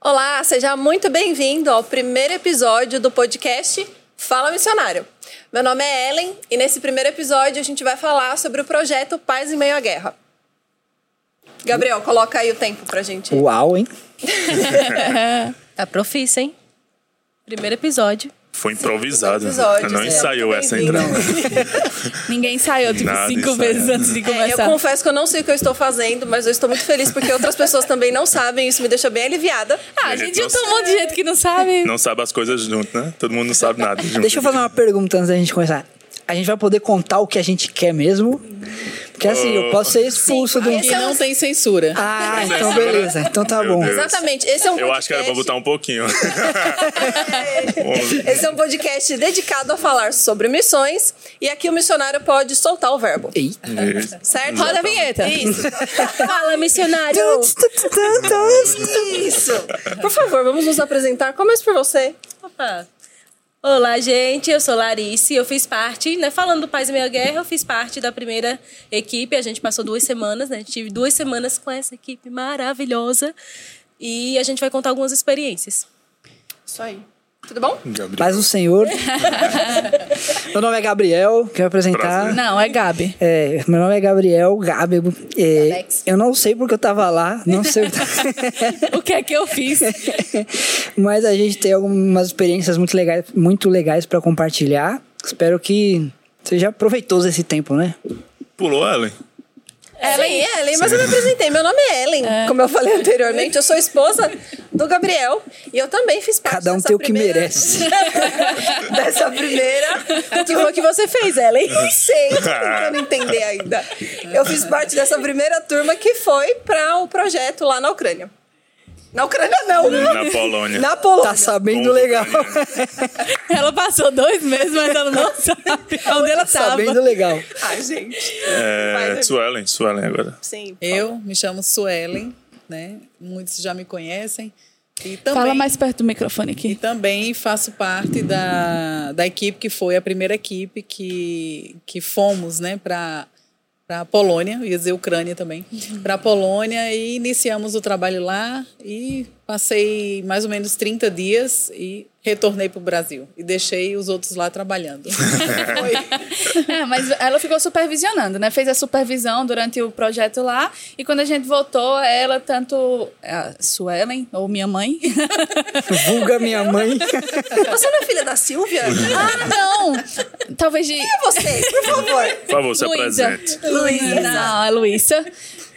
Olá, seja muito bem-vindo ao primeiro episódio do podcast Fala Missionário. Meu nome é Ellen e nesse primeiro episódio a gente vai falar sobre o projeto Paz em Meio à Guerra. Gabriel, coloca aí o tempo pra gente. Uau, hein? tá profício, hein? Primeiro episódio. Foi improvisado. né? Não sim. ensaiou essa entrada. Ninguém ensaiou, tipo, Nada cinco ensaiado. vezes antes de É, eu começar. confesso que eu não sei o que eu estou fazendo, mas eu estou muito feliz porque outras pessoas também não sabem. Isso me deixa bem aliviada. ah, a gente juntou um monte de gente que não sabe. Não sabe as coisas junto, né? Todo mundo não sabe nada junto. Deixa eu fazer uma pergunta antes da gente começar. A gente vai poder contar o que a gente quer mesmo? Porque assim, eu posso ser expulso do. Sim, Aqui não tem censura. Ah, então beleza. Então tá Meu bom. Deus. Exatamente. Esse é um Eu acho que era pra podcast- botar um pouquinho. Esse é um podcast dedicado a falar sobre missões e aqui o missionário pode soltar o verbo. Ei. Certo? Roda a vinheta. Isso. Fala, missionário! Isso. Por favor, vamos nos apresentar. Começa por você. Opa. Olá, gente. Eu sou Larice. Eu fiz parte, né? Falando do Paz e Meia Guerra, eu fiz parte da primeira equipe. A gente passou duas semanas, né? Tive duas semanas com essa equipe maravilhosa. E a gente vai contar algumas experiências. Isso aí. Tudo bom? Gabriel. Paz do Senhor. meu nome é Gabriel, quero apresentar. Prazer. Não, é Gabi. É, meu nome é Gabriel Gabi. É, eu não sei porque eu tava lá, não sei. o que- O que é que eu fiz? Mas a gente tem algumas experiências muito legais, muito legais para compartilhar. Espero que seja proveitoso esse tempo, né? Pulou, Ellen? Ellen, Ellen, mas eu me apresentei. Meu nome é Ellen, como eu falei anteriormente. Eu sou esposa do Gabriel e eu também fiz parte Cada um dessa tem o que primeira- merece. dessa primeira. Que o que você fez, Ellen? Não sei, tô tentando entender ainda. Eu fiz parte dessa primeira turma que foi para o projeto lá na Ucrânia. Na Ucrânia, não. Na Polônia. Na Polônia. Tá sabendo Bom, legal. Ela passou dois meses, mas ela não sabe onde ela Tá tava. sabendo legal. Ai, gente. É, Vai, Suelen, Suelen agora. Sim. Eu me chamo Suelen, né? Muitos já me conhecem. E também, Fala mais perto do microfone E aqui. também faço parte da, da equipe que foi a primeira equipe que, que fomos, né, para para a Polônia, ia dizer Ucrânia também, para a Polônia e iniciamos o trabalho lá e passei mais ou menos 30 dias e retornei para o Brasil e deixei os outros lá trabalhando. Foi. É, mas ela ficou supervisionando, né? Fez a supervisão durante o projeto lá. E quando a gente voltou, ela, tanto a Suelen, ou minha mãe. Vulga minha mãe. Você não é filha da Silvia? ah, não! Talvez de. É você, por favor. Por favor, se Luísa. apresente. Luísa. Não, é Luísa.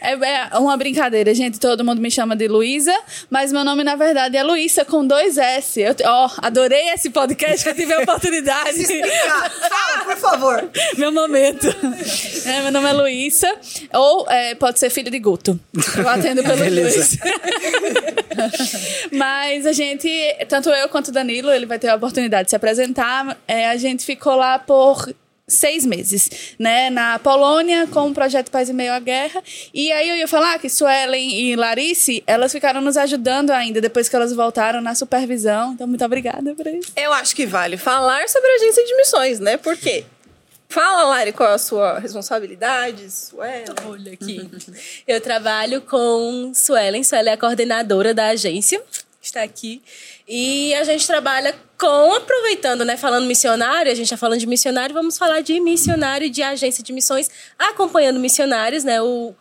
É, é uma brincadeira, gente. Todo mundo me chama de Luísa, mas meu nome, na verdade, é Luísa com dois S. Eu, ó, adorei esse podcast que eu tive a oportunidade. Fala, por favor. meu momento. É, meu nome é Luísa, ou é, pode ser filho de Guto. Eu atendo Beleza. dois. Mas a gente, tanto eu quanto o Danilo, ele vai ter a oportunidade de se apresentar. é, a gente ficou lá por seis meses, né, na Polônia com o projeto Paz e Meio à Guerra. E aí eu ia falar que Suelen e Larice, elas ficaram nos ajudando ainda depois que elas voltaram na supervisão. Então muito obrigada por isso. Eu acho que vale falar sobre a agência de missões, né? Por quê? Fala, Lari, qual é a sua responsabilidade? Suela. Olha aqui. Eu trabalho com Suelen. Suelen é a coordenadora da agência. Está aqui. E a gente trabalha com, aproveitando, né? Falando missionário, a gente está falando de missionário, vamos falar de missionário de agência de missões, acompanhando missionários, né? O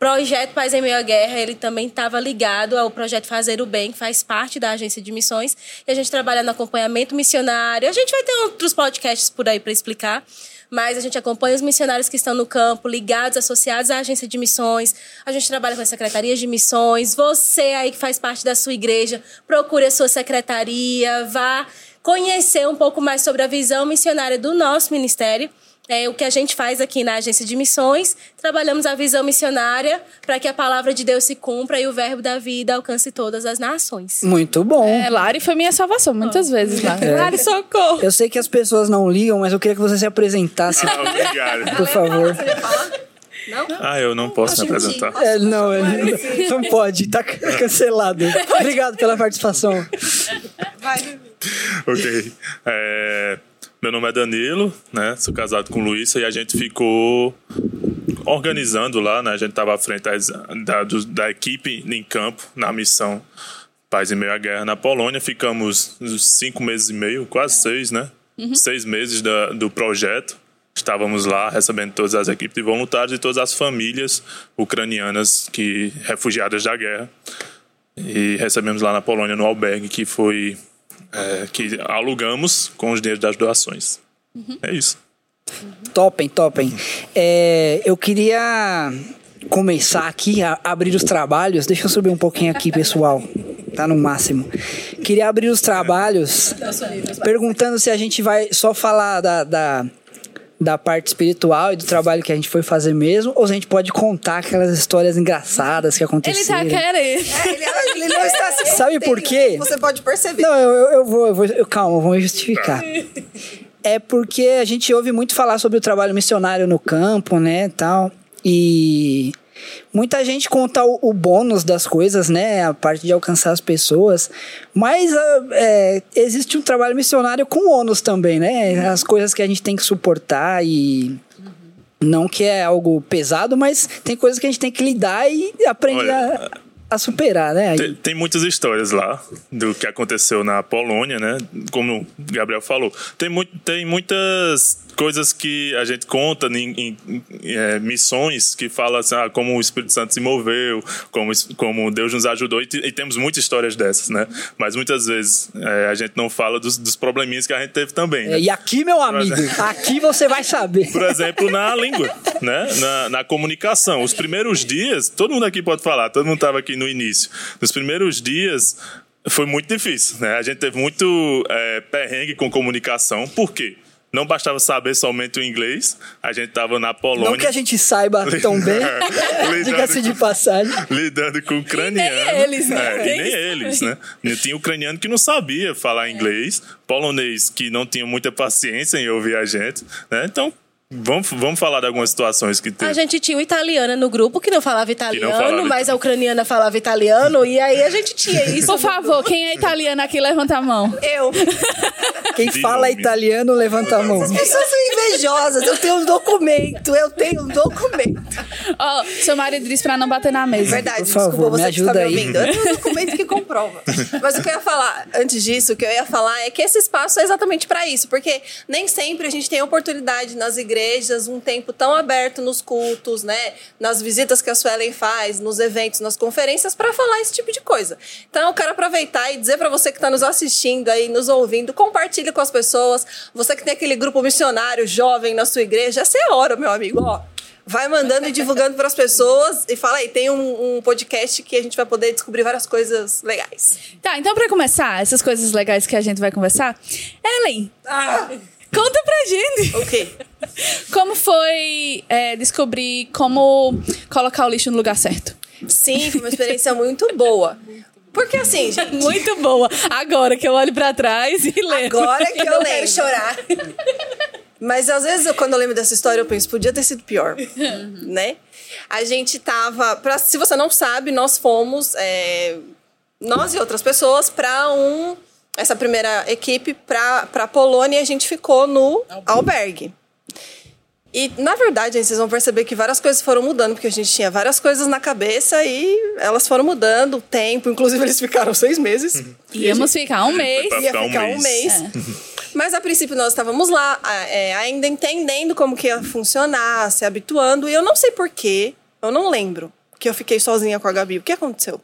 projeto Paz em Meio à Guerra, ele também estava ligado ao projeto Fazer o Bem, que faz parte da agência de missões. E a gente trabalha no acompanhamento missionário. A gente vai ter outros podcasts por aí para explicar mas a gente acompanha os missionários que estão no campo, ligados, associados à agência de missões. A gente trabalha com as secretarias de missões. Você aí que faz parte da sua igreja, procure a sua secretaria, vá conhecer um pouco mais sobre a visão missionária do nosso ministério. É o que a gente faz aqui na agência de missões. Trabalhamos a visão missionária para que a palavra de Deus se cumpra e o verbo da vida alcance todas as nações. Muito bom. É, Lari foi minha salvação muitas vezes lá. É. Lari, socorro! Eu sei que as pessoas não ligam, mas eu queria que você se apresentasse, Ah, obrigado. por favor. Não? Ah, eu não posso me apresentar. É, não, é, não pode, tá cancelado. Obrigado pela participação. Vai. ok. É, Meu nome é Danilo, né? Sou casado com Luísa e a gente ficou organizando lá, né? A gente estava à frente da, do- da equipe em campo, na missão Paz em Meio à Guerra na Polônia. Ficamos cinco meses e meio, quase seis, né? Seis meses da- do projeto. Estávamos lá recebendo todas as equipes de voluntários e todas as famílias ucranianas que refugiadas da guerra. E recebemos lá na Polônia, no albergue, que foi. É, que alugamos com os dinheiros das doações. É isso. Topem, topem. É, eu queria começar aqui a abrir os trabalhos. Deixa eu subir um pouquinho aqui, pessoal. Tá no máximo. Queria abrir os trabalhos perguntando se a gente vai só falar da, da, da parte espiritual e do trabalho que a gente foi fazer mesmo, ou se a gente pode contar aquelas histórias engraçadas que Ele aconteceram. tá querendo. Ele, ele não está se Sabe por quê? Você pode perceber. Não, eu, eu, eu vou, eu vou. eu- calma, eu vou me justificar. É porque a gente ouve muito falar sobre o trabalho missionário no campo, né, tal. E muita gente conta o, o bônus das coisas, né, a parte de alcançar as pessoas. Mas ah, é, existe um trabalho missionário com ônus também, né? As coisas que a gente tem que suportar e não que é algo pesado, mas tem coisas que a gente tem que lidar e aprender Olha, a, a superar, né? Tem, tem muitas histórias lá do que aconteceu na Polônia, né? Como o Gabriel falou. Tem, muito, tem muitas coisas que a gente conta em, em- em, é, missões que fala assim, ah, como o Espírito Santo se moveu, como, como Deus nos ajudou, e, e temos muitas histórias dessas, né? Mas muitas vezes é, a gente não fala dos, dos probleminhas que a gente teve também. né? É, e aqui, meu amigo, aqui você vai saber. Por exemplo, na língua, né? Na, na comunicação. Os primeiros dias, todo mundo aqui pode falar, todo mundo estava aqui no início. Nos primeiros dias foi muito difícil, né? A gente teve muito é, perrengue com comunicação. Por quê? Não bastava saber somente o inglês, a gente estava na Polônia. Não que a gente saiba tão bem, Lidando diga-se de com- passagem. lidando com ucraniano. nem eles, né? É, e nem eles, né? E Tinha ucraniano que não sabia falar inglês, polonês que não tinha muita paciência em ouvir a gente, né? Então, vamos, vamos falar de algumas situações que teve. A gente tinha uma italiana no grupo que não falava italiano, falava mas a ucraniana falava italiano, e aí a gente tinha isso. Por favor, quem é italiano aqui, levanta a mão. Eu. Quem De fala nome. italiano, levanta a mão. As pessoas são invejosas. Eu tenho um documento. Eu tenho um documento. Ó, seu marido disse pra não bater na mesa. Verdade, Por favor, desculpa me você que está ajuda me aí. ouvindo. Eu tenho um documento que comprova. Mas o que eu ia falar, antes disso, o que eu ia falar é que esse espaço é exatamente para isso. Porque nem sempre a gente tem oportunidade nas igrejas, um tempo tão aberto nos cultos, né? Nas visitas que a Suelen faz, nos eventos, nas conferências, para falar esse tipo de coisa. Então eu quero aproveitar e dizer para você que está nos assistindo aí, nos ouvindo, compartilhe com as pessoas. Você que tem aquele grupo missionário jovem na sua igreja, essa é a hora, meu amigo. Ó, Vai mandando e divulgando para as pessoas e fala aí, tem um, um podcast que a gente vai poder descobrir várias coisas legais. Tá, então pra começar, essas coisas legais que a gente vai conversar, Ellen, conta pra gente O quê? como foi é, descobrir como colocar o lixo no lugar certo. Sim, foi uma experiência muito boa. Porque assim, gente, Muito boa. Agora que eu olho pra trás e lembro. agora que eu não lembro. chorar. Mas às vezes, eu, quando eu lembro dessa história, eu penso, podia ter sido pior, né? A gente tava... Pra, se você não sabe, nós fomos, é, nós e outras pessoas, para um... Essa primeira equipe para a Polônia e a gente ficou no albergue. E, na verdade, gente, vocês vão perceber que várias coisas foram mudando, porque a gente tinha várias coisas na cabeça e elas foram mudando, o tempo. Inclusive, eles ficaram seis meses. Íamos ficar um mês. Ia ficar um ficar um mês. mês. Mas, a princípio, nós estávamos lá, é, ainda entendendo como que ia funcionar, se habituando. E eu não sei porquê, eu não lembro que eu fiquei sozinha com a Gabi. O que aconteceu?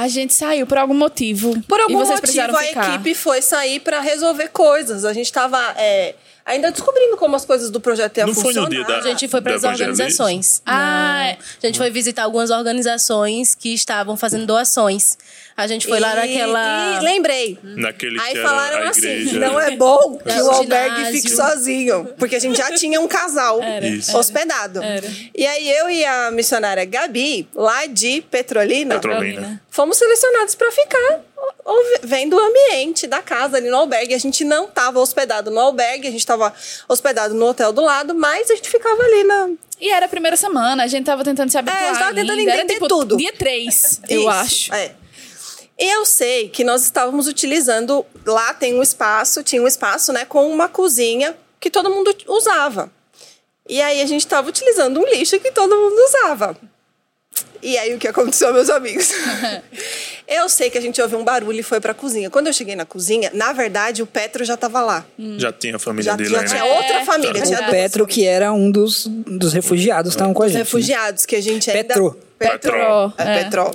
A gente saiu por algum motivo. Por algum e vocês motivo, a ficar. equipe foi sair para resolver coisas. A gente estava ainda descobrindo como as coisas do projeto iam foi funcionar. no dia da- A gente foi para as organizações. Ah, Não. A gente foi visitar algumas organizações que estavam fazendo doações. A gente foi lá E- naquela. E lembrei. Naquele Aí que era falaram a assim: igreja. não é bom que Era o albergue fique sozinho. Porque a gente já tinha um casal Isso. hospedado. E aí eu e a missionária Gabi, lá de Petrolina, Petrolina. fomos selecionados para ficar vendo o ambiente da casa ali no albergue. A gente não estava hospedado no albergue, a gente estava hospedado no hotel do lado, mas a gente ficava ali na. E era a primeira semana, a gente tava tentando se habituar. É, a gente tava ainda. tentando Era, entender tipo, tudo. Dia 3, eu acho. É. E eu sei que nós estávamos utilizando. Lá tem um espaço, tinha um espaço, né, com uma cozinha que todo mundo usava. E aí a gente estava utilizando um lixo que todo mundo usava. E aí o que aconteceu, meus amigos? eu sei que a gente ouviu um barulho e foi pra cozinha. Quando eu cheguei na cozinha, na verdade, o Petro já tava lá. Já tinha a família Já, dele já ainda. tinha outra É. família. tinha O Petro, que era um dos, dos refugiados, estavam com a gente. né? refugiados, que a gente ainda... Petro. Petro. Petro. É, É. Petrol.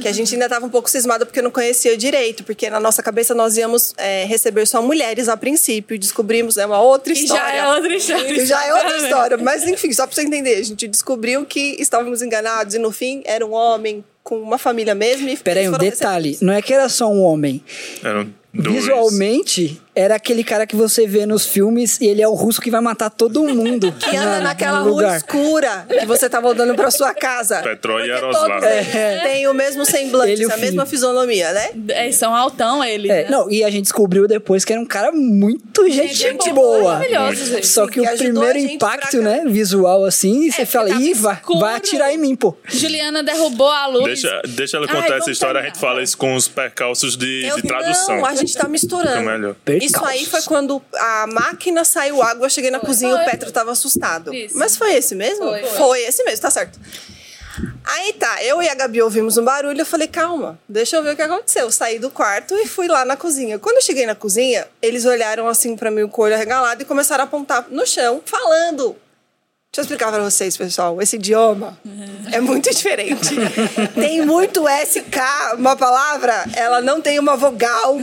Que a gente ainda estava um pouco cismada porque não conhecia direito. Porque na nossa cabeça nós íamos é, receber só mulheres a princípio. E descobrimos, é uma outra Que história. já é outra história. Já é outra história. Mas enfim, só pra você entender. A gente descobriu que estávamos enganados. E no fim, era um homem com uma família mesmo. E Peraí, um detalhe. recebidos. Não é que era só um homem. Eram dois. Visualmente, era aquele cara que você vê nos filmes e ele é o russo que vai matar todo mundo. Que anda na- naquela rua lugar. escura que você tá voltando pra sua casa. Petrol e todos eles têm o mesmo semblante, Ele o a mesma fisionomia, né? É, são altão eles. É, né? não, e a gente descobriu depois que era um cara muito gente, gente boa. boa, maravilhoso, gente. Só que Que o a primeiro impacto, né, visual assim, você fala, ih, vai, escuro." vai atirar em mim, pô. Juliana derrubou a luz. Deixa, deixa ela Ai, contar essa vamos história, a terminar. gente fala isso com os percalços de, Eu- de tradução. Não, a gente tá misturando. Fica melhor. Isso aí foi quando a máquina saiu água, eu cheguei na cozinha e o Foi. Petro tava assustado. Isso. Mas foi esse mesmo? Foi. esse mesmo, tá certo. Aí tá, eu e a Gabi ouvimos um barulho, eu falei, calma, deixa eu ver o que aconteceu. Eu saí do quarto e fui lá na cozinha. Quando eu cheguei na cozinha, eles olharam assim pra mim com o olho arregalado e começaram a apontar no chão, falando. Deixa eu explicar pra vocês, pessoal. Esse idioma é muito diferente. tem muito SK, uma palavra, ela não tem uma vogal,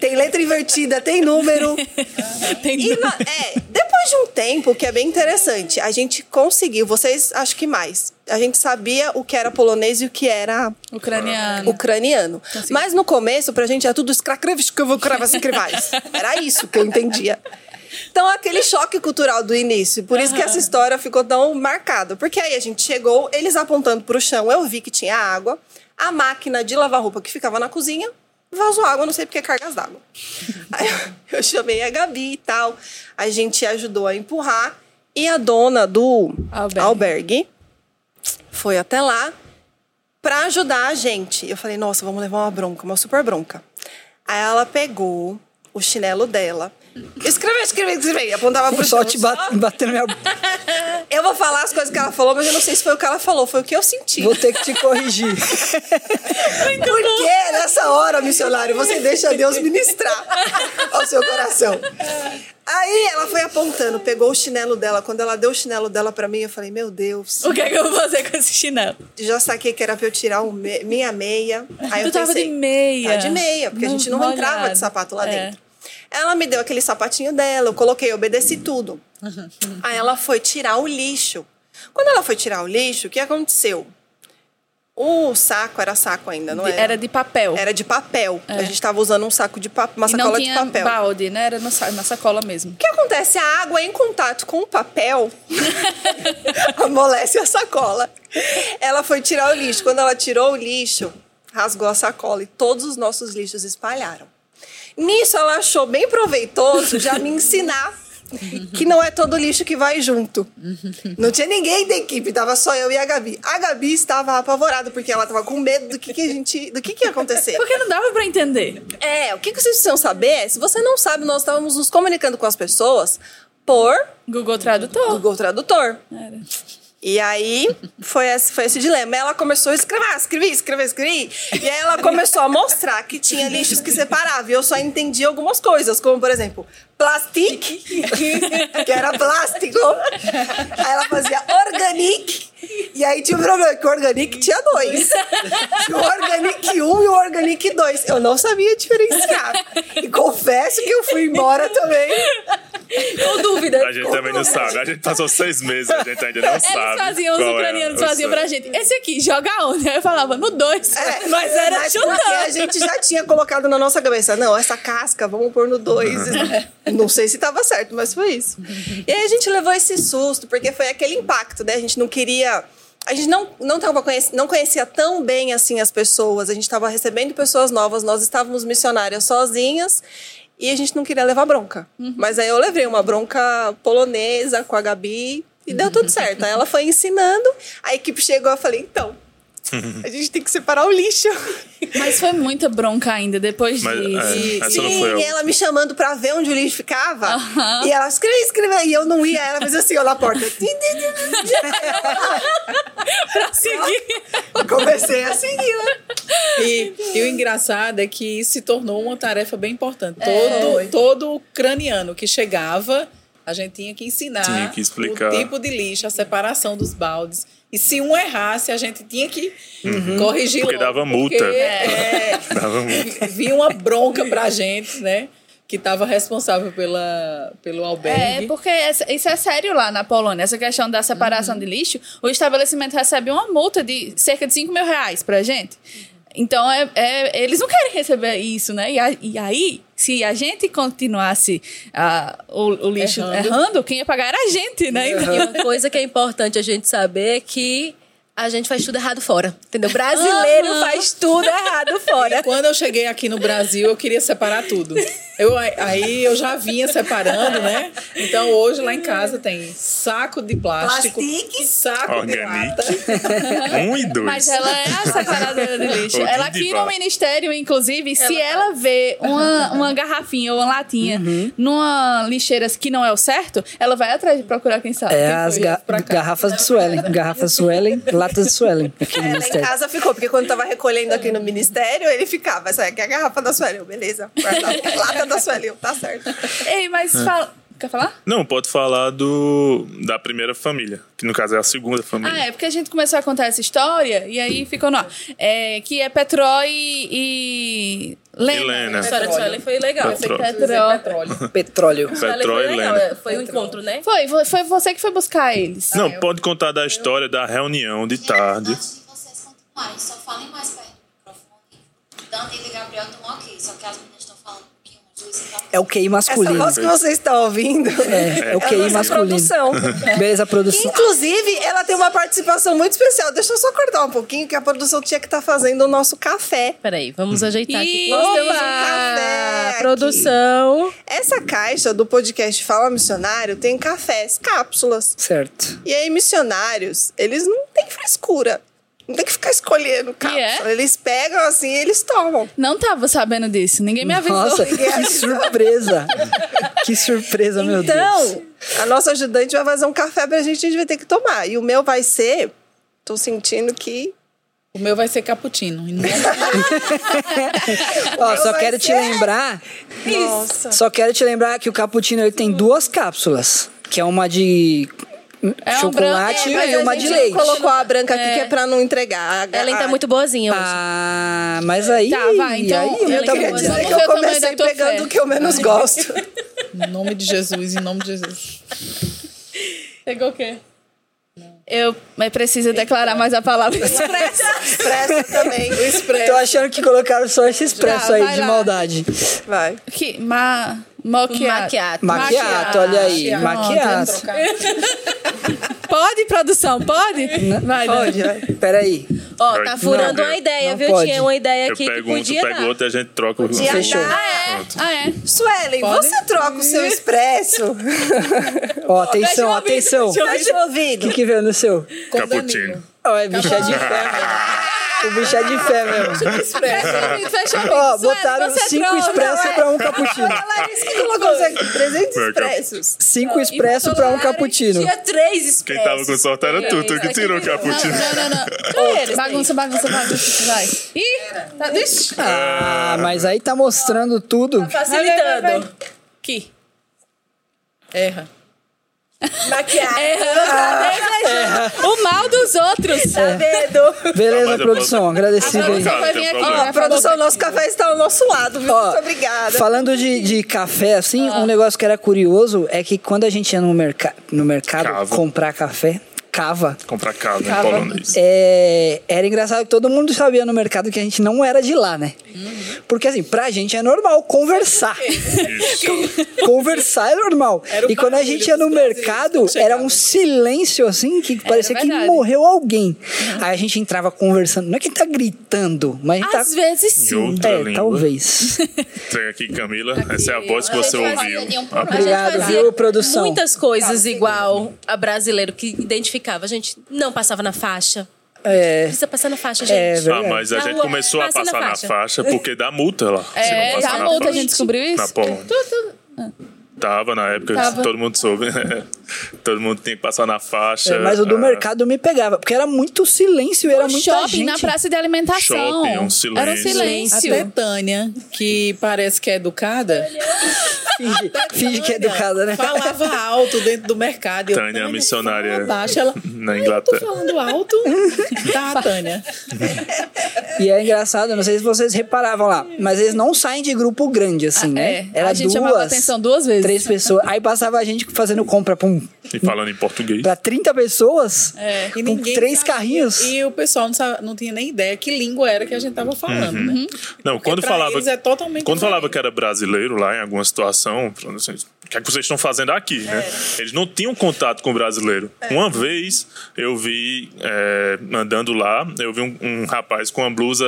tem letra invertida, tem número. Tem E na- é, depois de um tempo, que é bem interessante, a gente conseguiu, vocês acho que mais. A gente sabia o que era polonês e o que era Ucraniano. ucraniano. Mas no começo, pra gente, era tudo escravos, Era isso que eu entendia. Então, aquele choque cultural do início. Por isso que essa história ficou tão marcada. Porque aí a gente chegou, eles apontando pro chão, eu vi que tinha água. A máquina de lavar roupa que ficava na cozinha vazou água, não sei porque cargas d'água. Aí eu, chamei a Gabi e tal. A gente ajudou a empurrar. E a dona do Albergue. albergue foi até lá pra ajudar a gente. Eu falei, nossa, vamos levar uma bronca, uma super bronca. Aí ela pegou o chinelo dela. Escreve, escreve, escreve. Apontava pro Só chão. te bat- batendo minha. Eu vou falar as coisas que ela falou, mas eu não sei se foi o que ela falou, foi o que eu senti. Vou ter que te corrigir. Porque nessa hora, missionário, você deixa Deus ministrar ao seu coração. Aí ela foi apontando, pegou o chinelo dela. Quando ela deu o chinelo dela pra mim, eu falei, meu Deus. O que é que eu vou fazer com esse chinelo? Já saquei que era pra eu tirar o me- minha meia. Aí Tu eu tava pensei, de meia. Tá de meia, porque a gente não Molhado. entrava de sapato lá É. dentro. Ela me deu aquele sapatinho dela, eu coloquei, eu obedeci tudo. Aí ela foi tirar o lixo. Quando ela foi tirar o lixo, o que aconteceu? O saco era saco ainda, não era? Era de papel. Era de papel. A gente tava usando um saco de papel, uma e não sacola de tinha papel. balde, né? Era no sa- na sacola mesmo. O que acontece? A água em contato com o papel amolece a sacola. Ela foi tirar o lixo. Quando ela tirou o lixo, rasgou a sacola e todos os nossos lixos espalharam. Nisso, ela achou bem proveitoso já me ensinar que não é todo lixo que vai junto. Não tinha ninguém da equipe, tava só eu e a Gabi. A Gabi estava apavorada porque ela estava com medo do que, que a gente, do que, que ia acontecer. Porque não dava pra entender. É, o que que vocês precisam saber é, se você não sabe, nós estávamos nos comunicando com as pessoas por Google Tradutor. Google Tradutor. Era. E aí, foi esse, foi esse dilema. Ela começou a escrever, escrever, escrever, escrever. E aí ela começou a mostrar que tinha lixos que separavam. E eu só entendi algumas coisas, como, por exemplo, plastic, que era plástico. Aí ela fazia organic. E aí tinha um problema, que o organic tinha dois. Tinha o organic 1 e o organic 2. Eu não sabia diferenciar. E confesso que eu fui embora também. Com dúvida. A gente também não sabe. A gente passou seis meses, a gente ainda não Eles sabe. faziam, os é ucranianos faziam pra gente. Esse aqui, joga onde? Aí eu falava, no 2. É, mas era mas porque a chutando. gente já tinha colocado na nossa cabeça, não, essa casca, vamos pôr no 2. Não sei se estava certo, mas foi isso. E aí a gente levou esse susto, porque foi aquele impacto, né? A gente não queria. A gente não, não, tava conhec- não conhecia tão bem assim as pessoas, a gente estava recebendo pessoas novas, nós estávamos missionárias sozinhas e a gente não queria levar bronca. Mas aí eu levei uma bronca polonesa com a Gabi e deu tudo certo. Aí ela foi ensinando, a equipe chegou e eu falei, então, A gente tem que separar o lixo. Mas foi muita bronca ainda depois Mas, disso. é, Sim, e ela me chamando pra ver onde o lixo ficava. E ela escreve, escreve. E eu não ia, ela fazia assim, ó, na porta. pra seguir. Comecei a seguir. né? E, e o engraçado é que isso se tornou uma tarefa bem importante. É. Todo, todo ucraniano que chegava, a gente tinha que ensinar Tinha que explicar. o tipo de lixo, a separação dos baldes. E se um errasse, a gente tinha que corrigir Porque logo, dava multa. porque, é, Dava muito. vinha uma bronca pra gente, né? Que estava responsável pela, pelo É, albergue. porque essa- isso é sério lá na Polônia, essa questão da separação de lixo. O estabelecimento recebe uma multa de cerca de 5 mil reais pra gente. Então, é, é- eles não querem receber isso, né? E, a- e aí, se a gente continuasse ah, o, o lixo Errando. errando. quem ia pagar era a gente, né? Então, E uma coisa que é importante a gente saber é que a gente faz tudo errado fora. Entendeu? Brasileiro Aham. faz tudo errado fora. Quando eu cheguei aqui no Brasil, eu queria separar tudo. Eu, aí eu já vinha separando, né? Então hoje lá em casa tem saco de plástico, Plastique. saco de lata. Organic. Um e dois. Mas ela é a separadora de lixo. Ela aqui no ministério, inclusive, se ela vê uma, uma garrafinha ou uma latinha numa lixeira que não é o certo, ela vai atrás de procurar quem sabe. É Quem as ga- garrafas de Suelen. Garrafas Suelen, latas de Suelen. Aqui no Ela em Ministério. casa ficou, porque quando tava recolhendo aqui no ministério, ele ficava, essa aqui é a garrafa da Sueli. Eu, beleza, lata da Sueli, tá certo. Ei, mas fala. Quer falar? Não, pode falar do da primeira família, que no caso é a segunda família. Ah, é, porque a gente começou a contar essa história e aí ficou no ar. É, que é Petró e, Lena. Helena. A história de Suelen foi legal. Petróleo. Petró. Petróleo. Petróleo. Suelen Petróleo foi e legal. Lena. é, Foi o encontro, né? Foi, foi- você que foi buscar eles. Não, pode contar da história da reunião de tarde. Antes de vocês continuarem, só falem mais perto do microfone. Dani e Gabriel estão ok, só que as meninas É o QI Essa masculino. voz que você está ouvindo É, é o QI nossa masculino. produção. Beleza, Que, produção. inclusive, ela tem uma participação muito especial. Deixa eu só cortar um pouquinho, que a produção tinha que estar fazendo o nosso café. Peraí, vamos ajeitar aqui. Nós temos um café aqui. Produção. Essa caixa do podcast Fala Missionário tem cafés, cápsulas. Certo. E aí, missionários, eles não têm frescura. Não tem que ficar escolhendo cápsula. é? Eles pegam assim e eles tomam. Não tava sabendo disso. Ninguém me avisou. Nossa, que surpresa. Que surpresa, meu Deus. Então, a nossa ajudante vai fazer um café pra gente, a gente vai ter que tomar. E o meu vai ser. Tô sentindo que. O meu vai ser cappuccino. Ó, só quero te ser- lembrar. Nossa. Só quero te lembrar que o cappuccino ele tem duas cápsulas, que é uma de É um chocolate branco- é, e mas uma a de gente leite. colocou a branca aqui que é pra não entregar. A, Ellen tá muito boazinha hoje. Ah, mas aí. Tá, vai, então, aí eu Ellen, queria Vamos dizer que eu comecei pegando o que eu menos gosto. Em nome de Jesus, em nome de Jesus. Pegou o quê? Eu mas preciso declarar mais a palavra expressa. Expressa também. O expresso. Tô achando que colocaram só esse expresso Tá, aí de lá. maldade. Vai. que, ma, moqueato. Maquiato. Maquiato, olha aí. Maquiato. Pode, produção? Pode? Vai, Dani. Pode, vai. Peraí. Ó, tá furando Não, uma ideia, viu? pode. Tinha uma ideia Eu aqui que pego um, tu podia pega dar. outro e a gente troca o Podia Fechou. dar. Ah, é? Ah, é? Suelen, Pode? você troca o seu expresso? Ó, atenção, ouvir, atenção. deixa eu Deixa eu O que, que veio no seu? Cappuccino. É bicho é de fé mesmo. O bicho é de fé mesmo. Fecha o ouvido, fecha o ouvido. Ó, Sueli, botaram você cinco trouxe. expresso pra um cappuccino. A Larissa que colocou você aqui, 300 Foi, cara. expressos. Cinco expresso pra um cappuccino. Tinha três expressos. Quem tava com sorte era tu, tu que tirou o Não, cappuccino. não, não, não. Bagunça, bagunça, bagunça. Vai. Ih, tá, ixi. Ah, mas aí tá mostrando tudo. Vai, Facilitando. Aqui. Erra. Maquiagem. O mal dos outros. Tá vendo? Beleza, Mas eu produção, posso- agradecido aí. Produção vai tem vir aqui. problema. vai Ó, produção, nosso café está ao nosso lado, viu? Ó, Muito obrigada. Falando de, de café, assim, um negócio que era curioso é que quando a gente ia no, merca no mercado Cava. comprar café, cava, Comprar cava em Cava. polonês. é, era engraçado que todo mundo sabia no mercado que a gente não era de lá, né? Porque assim, pra gente é normal conversar. conversar é normal. E quando a gente ia no mercado, era um silêncio assim, que parecia que morreu alguém. Aí a gente entrava conversando. Não é que tá gritando, mas a gente tá. Às vezes Em sim. outra É, língua. talvez. Tem aqui, Camila. Essa é a voz que você ouviu. Obrigado, viu, produção? muitas coisas igual a brasileiro que A gente não passava na faixa. É, Precisa passar na faixa, É, gente. Ah, verdade. mas a Na gente rua, começou a passa na passar na faixa. faixa. porque dá multa lá. É, dá na multa, a faixa. gente descobriu isso? Na. Tava na época, Tava. todo mundo soube. todo mundo tinha que passar na faixa. É, mas o do ah, mercado me pegava, porque era muito silêncio, era Um muita shopping gente. na praça de alimentação. Shopping, um silêncio. Era um silêncio. Até Tânia, que parece que é educada, Finge, finge que é educada, né? falava alto dentro do mercado. E eu, Tânia, missionária fala baixo. Ela, na "Ai, Inglaterra." Eu tô falando alto. tá, Tânia. E é engraçado, não sei se vocês reparavam lá, mas eles não saem de grupo grande, assim, né? É, a gente duas, chamava atenção duas vezes. Três pessoas. Aí passava a gente fazendo compra pum, E falando em português. pra 30 pessoas, É. E com três sabia. carrinhos. E o pessoal não, sa- não tinha nem ideia que língua era que a gente tava falando, Uhum. né? Não, Porque quando pra falava. eles é totalmente quando falava que era brasileiro lá em alguma situação, falando assim, o que é que vocês estão fazendo aqui, né? Eles não tinham contato com o brasileiro. Uma vez eu vi, é, andando lá, eu vi um, um rapaz com uma blusa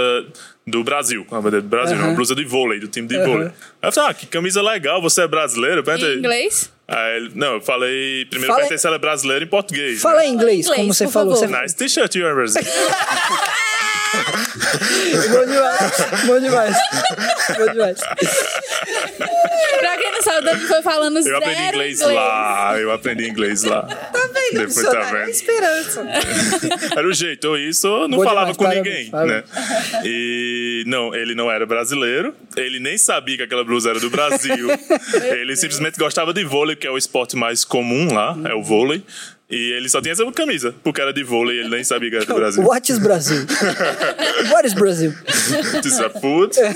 do Brasil, com a bandeira do Brasil, Aham. uma blusa de vôlei, do time de vôlei. Aí eu falei, ah, que camisa legal, você é brasileiro? Perguntei. Em inglês? Aí não, eu falei, primeiro Fala- perguntei se ela é brasileira em português. Fala né? em inglês, Inglês, como você por falou. favor. Você... Nice t-shirt you are Brazil. Bom demais, bom demais. Bom demais. Pra quem não sabe, o Dani foi falando Eu zero aprendi inglês, lá, eu aprendi inglês lá. Tá Vendo, Depois tá missionário? É vendo. esperança. Era o jeito, ou isso, ou não Bom falava demais, com ninguém, né? E não, ele não era brasileiro, ele nem sabia que aquela blusa era do Brasil. ele simplesmente gostava de vôlei, que é o esporte mais comum lá, é o vôlei. E ele só tinha essa camisa, porque era de vôlei, ele nem sabia que era do Brasil. What is Brasil? What is Brasil? This is a food.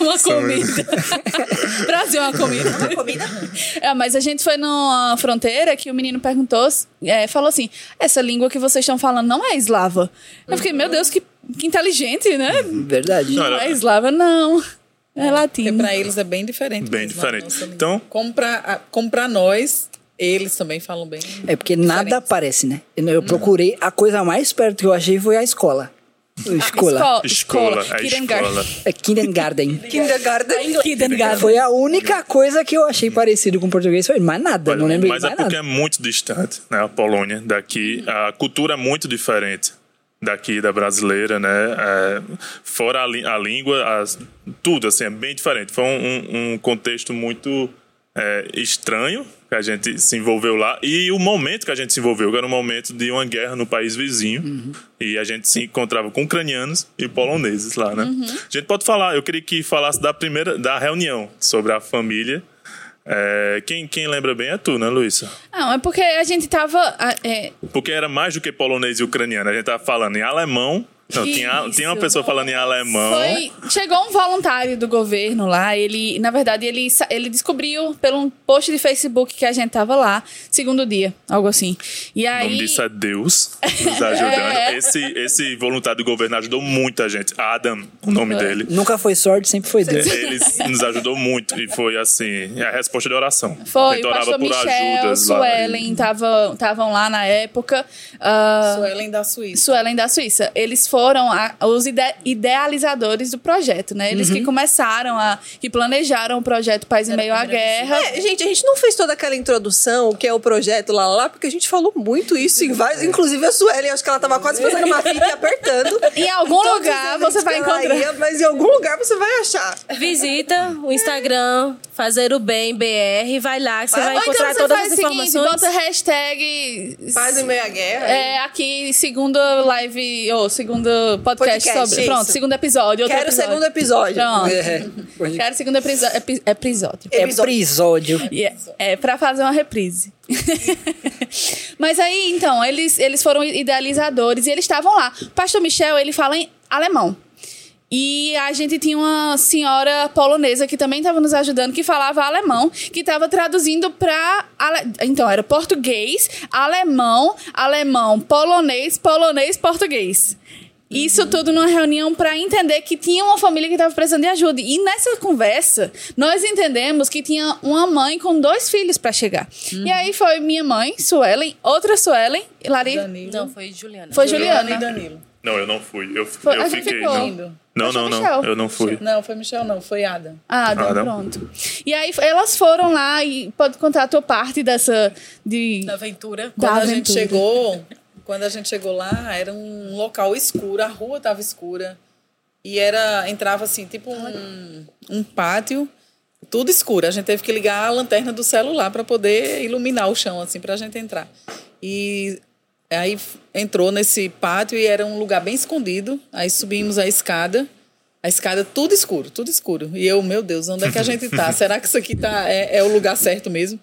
uma comida. Brasil é uma comida. Uma comida? É, mas a gente foi numa fronteira que o menino perguntou, é, falou assim: essa língua que vocês estão falando não é eslava. Eu fiquei, meu Deus, que, que inteligente, né? Verdade. Não, Não é eslava, não. É Porque latino. pra eles é bem diferente. Bem diferente. Então- Como pra, como pra nós, eles também falam bem. É porque nada Diferente. aparece, né? Eu, procurei, a coisa mais perto que eu achei foi a escola. Escola. Escola, é Kindergarten. escola. É kindergarten. Kindergarten. Kindergarten. Foi a única coisa que eu achei parecido com português. Foi mais nada, não lembro Mas mais é porque nada. é muito distante, né? A Polônia daqui, a cultura é muito diferente daqui da brasileira, né? É, fora a, a língua, as- tudo assim é bem diferente. Foi um, um- um contexto muito é, estranho que a gente se envolveu lá e o momento que a gente se envolveu, que era um momento de uma guerra no país vizinho e a gente se encontrava com ucranianos e poloneses lá, né? A gente pode falar, eu queria que falasse da primeira da reunião sobre a família. É, quem, quem lembra bem é tu, né, Luísa? Não, é porque a gente tava. é, Porque era mais do que polonês e ucraniano. A gente tava falando em alemão. Não, tinha, tinha uma pessoa falando em alemão. Foi, chegou um voluntário do governo lá, ele, na verdade, ele, ele descobriu pelo post de Facebook que a gente tava lá, segundo dia, algo assim. E O aí. nome disso é Deus nos ajudando. É. Esse, esse voluntário do governo ajudou muita gente. Adam, o nome É. dele. Nunca foi sorte, sempre foi Deus. Ele nos ajudou muito e foi assim, é a resposta de oração. Foi, o orava pastor por Michel, ajudas lá. Suelen estavam lá na época. ah, Suelen da Suíça. Suelen da Suíça. Eles foram a- os ide- idealizadores do projeto, né? Eles que começaram a. que planejaram o projeto Paz em Meio à Guerra. É, gente, a gente não fez toda aquela introdução, que é o projeto lá lá, porque a gente falou muito isso em vários. Inclusive a Sueli, acho que ela tava quase fazendo uma fita e apertando. Em algum Todos lugar você vai encontrar. ia, mas em algum lugar você vai achar. Visita o Instagram, fazer o bem BR, vai lá que você vai Ou então encontrar você todas faz as o seguinte, informações. bota hashtag. Paz em meio à guerra. É, aqui, segundo live, ou segundo podcast, Podcast, sobre. isso. Pronto, segundo episódio. outro Quero o episódio. segundo episódio. Pronto. É, Quero o segundo epi- episódio. é episódio. E É, é pra fazer uma reprise. Mas aí, então, eles, eles foram idealizadores e eles estavam lá. O pastor Michel, ele fala em alemão. E a gente tinha uma senhora polonesa que também estava nos ajudando, que falava alemão, que estava traduzindo para. Então, era português, alemão, alemão, polonês, polonês, português. Isso tudo numa reunião para entender que tinha uma família que estava precisando de ajuda. E nessa conversa, nós entendemos que tinha uma mãe com dois filhos para chegar. E aí foi minha mãe, Suelen, outra Suelen, e Lari. Danilo. Não, foi Juliana. Foi Juliana Juliana. e Danilo. Não, eu não fui. Eu, Foi- eu a gente fiquei. ficou. Não, não, Foi não, não. Eu não fui. Não, foi Michel, não. Foi Adam. Ah, Adam. pronto. E aí elas foram lá e pode contar a tua parte dessa de Da aventura. da Quando a gente chegou, quando a gente chegou lá, era um local escuro, a rua estava escura. E era, entrava assim, tipo um, um pátio, tudo escuro. A gente teve que ligar a lanterna do celular para poder iluminar o chão, assim, para a gente entrar. E aí entrou nesse pátio e era um lugar bem escondido. Aí subimos a escada. A escada tudo escuro, tudo escuro. E eu, meu Deus, onde é que a gente tá? Será que isso aqui tá, é, é o lugar certo mesmo?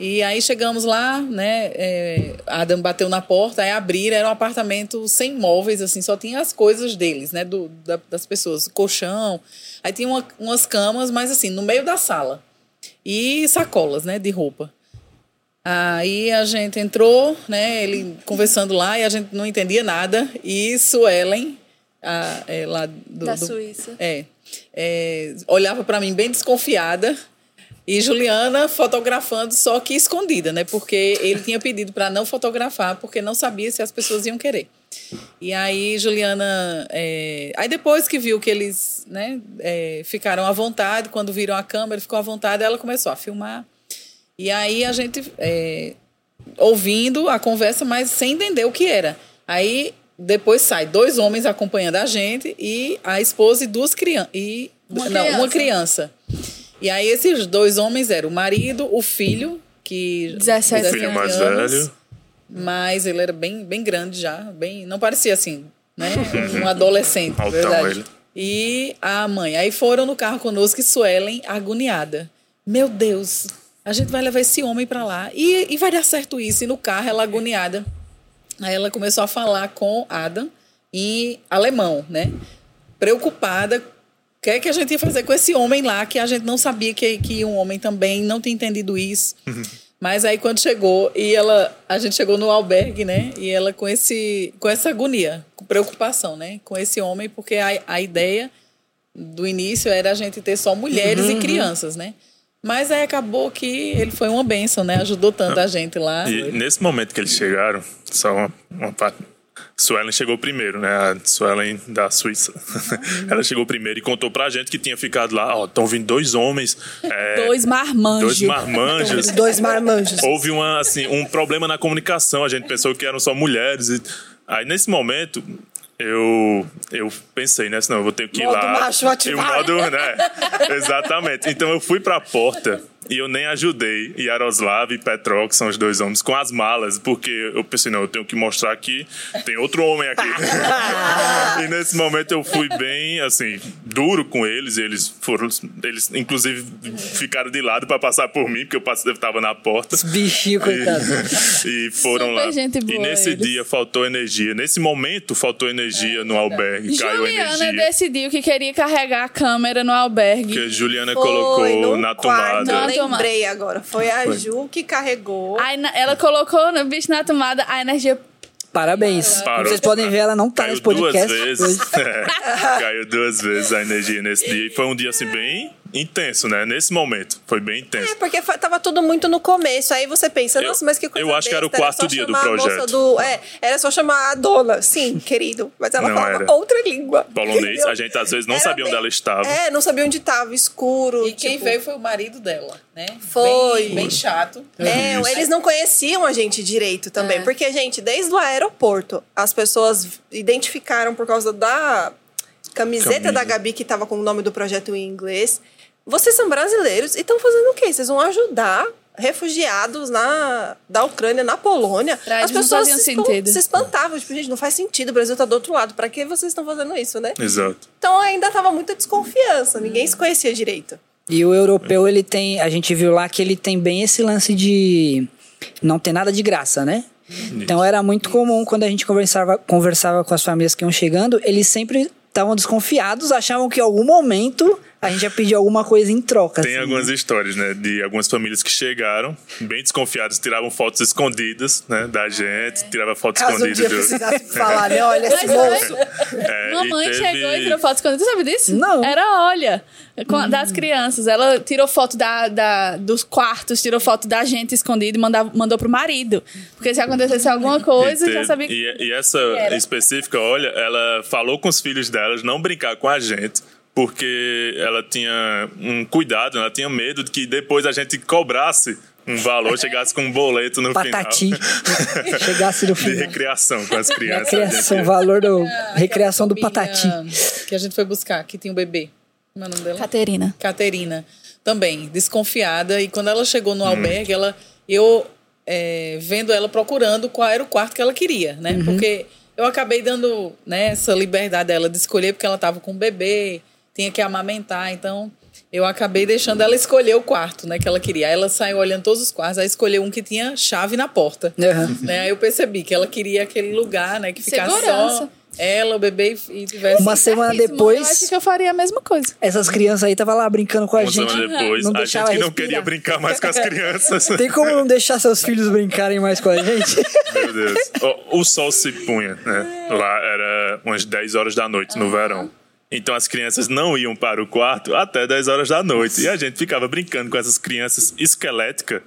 E aí chegamos lá, né? É, Adam bateu na porta, aí abriram, era um apartamento sem móveis, assim, só tinha as coisas deles, né? Do, da- das pessoas, colchão. Aí tinha uma- umas camas, mas assim, no meio da sala. E sacolas, né? De roupa. Aí a gente entrou, né? Ele conversando lá e a gente não entendia nada. E Suelen, a, é, lá do, Da do- Suíça. é, é, olhava para mim bem desconfiada e Juliana fotografando só que escondida, né? Porque ele tinha pedido para não fotografar porque não sabia se as pessoas iam querer. E aí Juliana, é, aí depois que viu que eles, né, é, ficaram à vontade, quando viram a câmera, ficou à vontade, ela começou a filmar. E aí a gente é, ouvindo a conversa, mas sem entender o que era. Aí depois sai dois homens acompanhando a gente e a esposa e duas crianças. E, Uma não, uma criança. E aí esses dois homens eram o marido, o filho, que 17 O filho mais anos, velho. Mas ele era bem, bem grande já, bem, não parecia assim, né? Um adolescente, Altão verdade. ele. E a mãe. Aí foram no carro conosco e Suelen agoniada. Meu Deus, a gente vai levar esse homem para lá e, e vai dar certo isso. E no carro ela agoniada. Aí ela começou a falar com Adam em alemão, né? Preocupada. O que é que a gente ia fazer com esse homem lá, que a gente não sabia que, que um homem também não tinha entendido isso. Mas aí quando chegou, e ela, a gente chegou no albergue, né? E ela com esse com essa agonia, com preocupação, né? Com esse homem, porque a, a ideia do início era a gente ter só mulheres e crianças, né? Mas aí acabou que ele foi uma benção, né? Ajudou tanto a gente lá. E nesse momento que eles chegaram, só uma, uma parte. Suelen chegou primeiro, né? A Suelen da Suíça. Ela chegou primeiro e contou pra gente que tinha ficado lá. Ó, estão vindo dois homens. é, Dois marmanjos. dois marmanjos. Os dois marmanjos. Houve uma, assim, um problema na comunicação. A gente pensou que eram só mulheres. E... Aí, nesse momento, eu, eu pensei, né? Senão eu vou ter que ir Modo lá. macho e o ativar. modo, né? Exatamente. Então eu fui pra porta e eu nem ajudei Yaroslav e Petrol, que são os dois homens, com as malas, porque eu pensei, não, eu tenho que mostrar que tem outro homem aqui. e nesse momento eu fui bem, assim, duro com eles. E eles foram, eles inclusive ficaram de lado pra passar por mim, porque eu passei- tava na porta. Bichinho, coitado. E, e foram Super lá. gente boa e nesse eles. dia faltou energia. Nesse momento faltou energia no albergue. Caiu Juliana energia. decidiu que queria carregar a câmera no albergue. Que Juliana Foi colocou na quarto, tomada. Eu lembrei agora. Foi a Ju que carregou. Aí na- ela colocou no bicho na tomada, a energia. Parabéns. Parou. Vocês podem ver, ela não tá Caiu nesse podcast. duas vezes. É, caiu duas vezes a energia nesse dia. E foi um dia assim bem intenso, né? Nesse momento. Foi bem intenso. É, porque fa- tava tudo muito no começo. Aí você pensa, Eu- nossa, mas que coisa eu acho que era o besta, quarto só dia do projeto. do- é, era só chamar a dona. Sim, querido. Mas ela Não falava era. outra língua. Polonês, a gente às vezes não Era sabia onde bem- ela estava. É, não sabia onde estava, escuro. E quem tipo, veio foi o marido dela, né? Foi. Bem, bem chato. É, Isso. eles não conheciam a gente direito também. Porque, gente, desde o aeroporto, as pessoas identificaram por causa da camiseta Camisa. da Gabi que tava com o nome do projeto em inglês. Vocês são brasileiros e estão fazendo o quê? Vocês vão ajudar refugiados na, da Ucrânia, na Polônia. Pra As pessoas se, sentido. se espantavam. Tipo, gente, não faz sentido. O Brasil tá do outro lado. Pra que vocês estão fazendo isso, né? Exato. Então ainda tava muita desconfiança. Ninguém se conhecia direito. E o europeu, ele tem. A gente viu lá que ele tem bem esse lance de não ter nada de graça, né? Então era muito comum quando a gente conversava, conversava com as famílias que iam chegando, eles sempre estavam desconfiados, achavam que em algum momento a gente ia pedir alguma coisa em troca. Tem assim. algumas histórias, né? De algumas famílias que chegaram, bem desconfiadas, tiravam fotos escondidas, né? Da gente, tirava fotos Caso um escondidas. dia do- precisasse falar, né? Olha, esse moço. É, Mamãe e teve- chegou e tirou foto escondida. Tu sabe disso? Não. Era, olha, com- das crianças. Ela tirou foto da, da- dos quartos, tirou foto da gente escondida e mandava, mandou pro marido. Porque se acontecesse alguma coisa, E já sabia que. E, e essa era. específica, olha, ela falou com os filhos delas não brincar com a gente, porque ela tinha um cuidado, ela tinha medo de que depois a gente cobrasse um valor, chegasse com um boleto no Patati. final. Chegasse no De final. recreação com as crianças. Gente- valor do. A Recreação do Robinha, Patati. Que a gente foi buscar, que tinha um bebê. Como é o nome dela? Caterina. Caterina. Também, desconfiada. E quando ela chegou no albergue, ela, eu é, vendo ela procurando qual era o quarto que ela queria, né? Uhum. Porque eu acabei dando né, essa liberdade dela de escolher, porque ela estava com um bebê, tinha que amamentar. Então, eu acabei deixando ela escolher o quarto né, que ela queria. Aí ela saiu olhando todos os quartos, aí escolheu um que tinha chave na porta. Aham. Né? Aí eu percebi que ela queria aquele lugar, né? Que ficasse só Segurança. ela, o bebê e tivesse... Uma semana Eu acho depois, que eu faria a mesma coisa. essas crianças aí estavam lá brincando com a Uma gente. semana depois, Não a gente que não queria brincar mais com as crianças. Tem como não deixar seus filhos brincarem mais com a gente? Meu Deus. O, o sol se punha, né? Lá era umas 10 horas da noite no verão. Então as crianças não iam para o quarto até 10 horas da noite. E a gente ficava brincando com essas crianças esqueléticas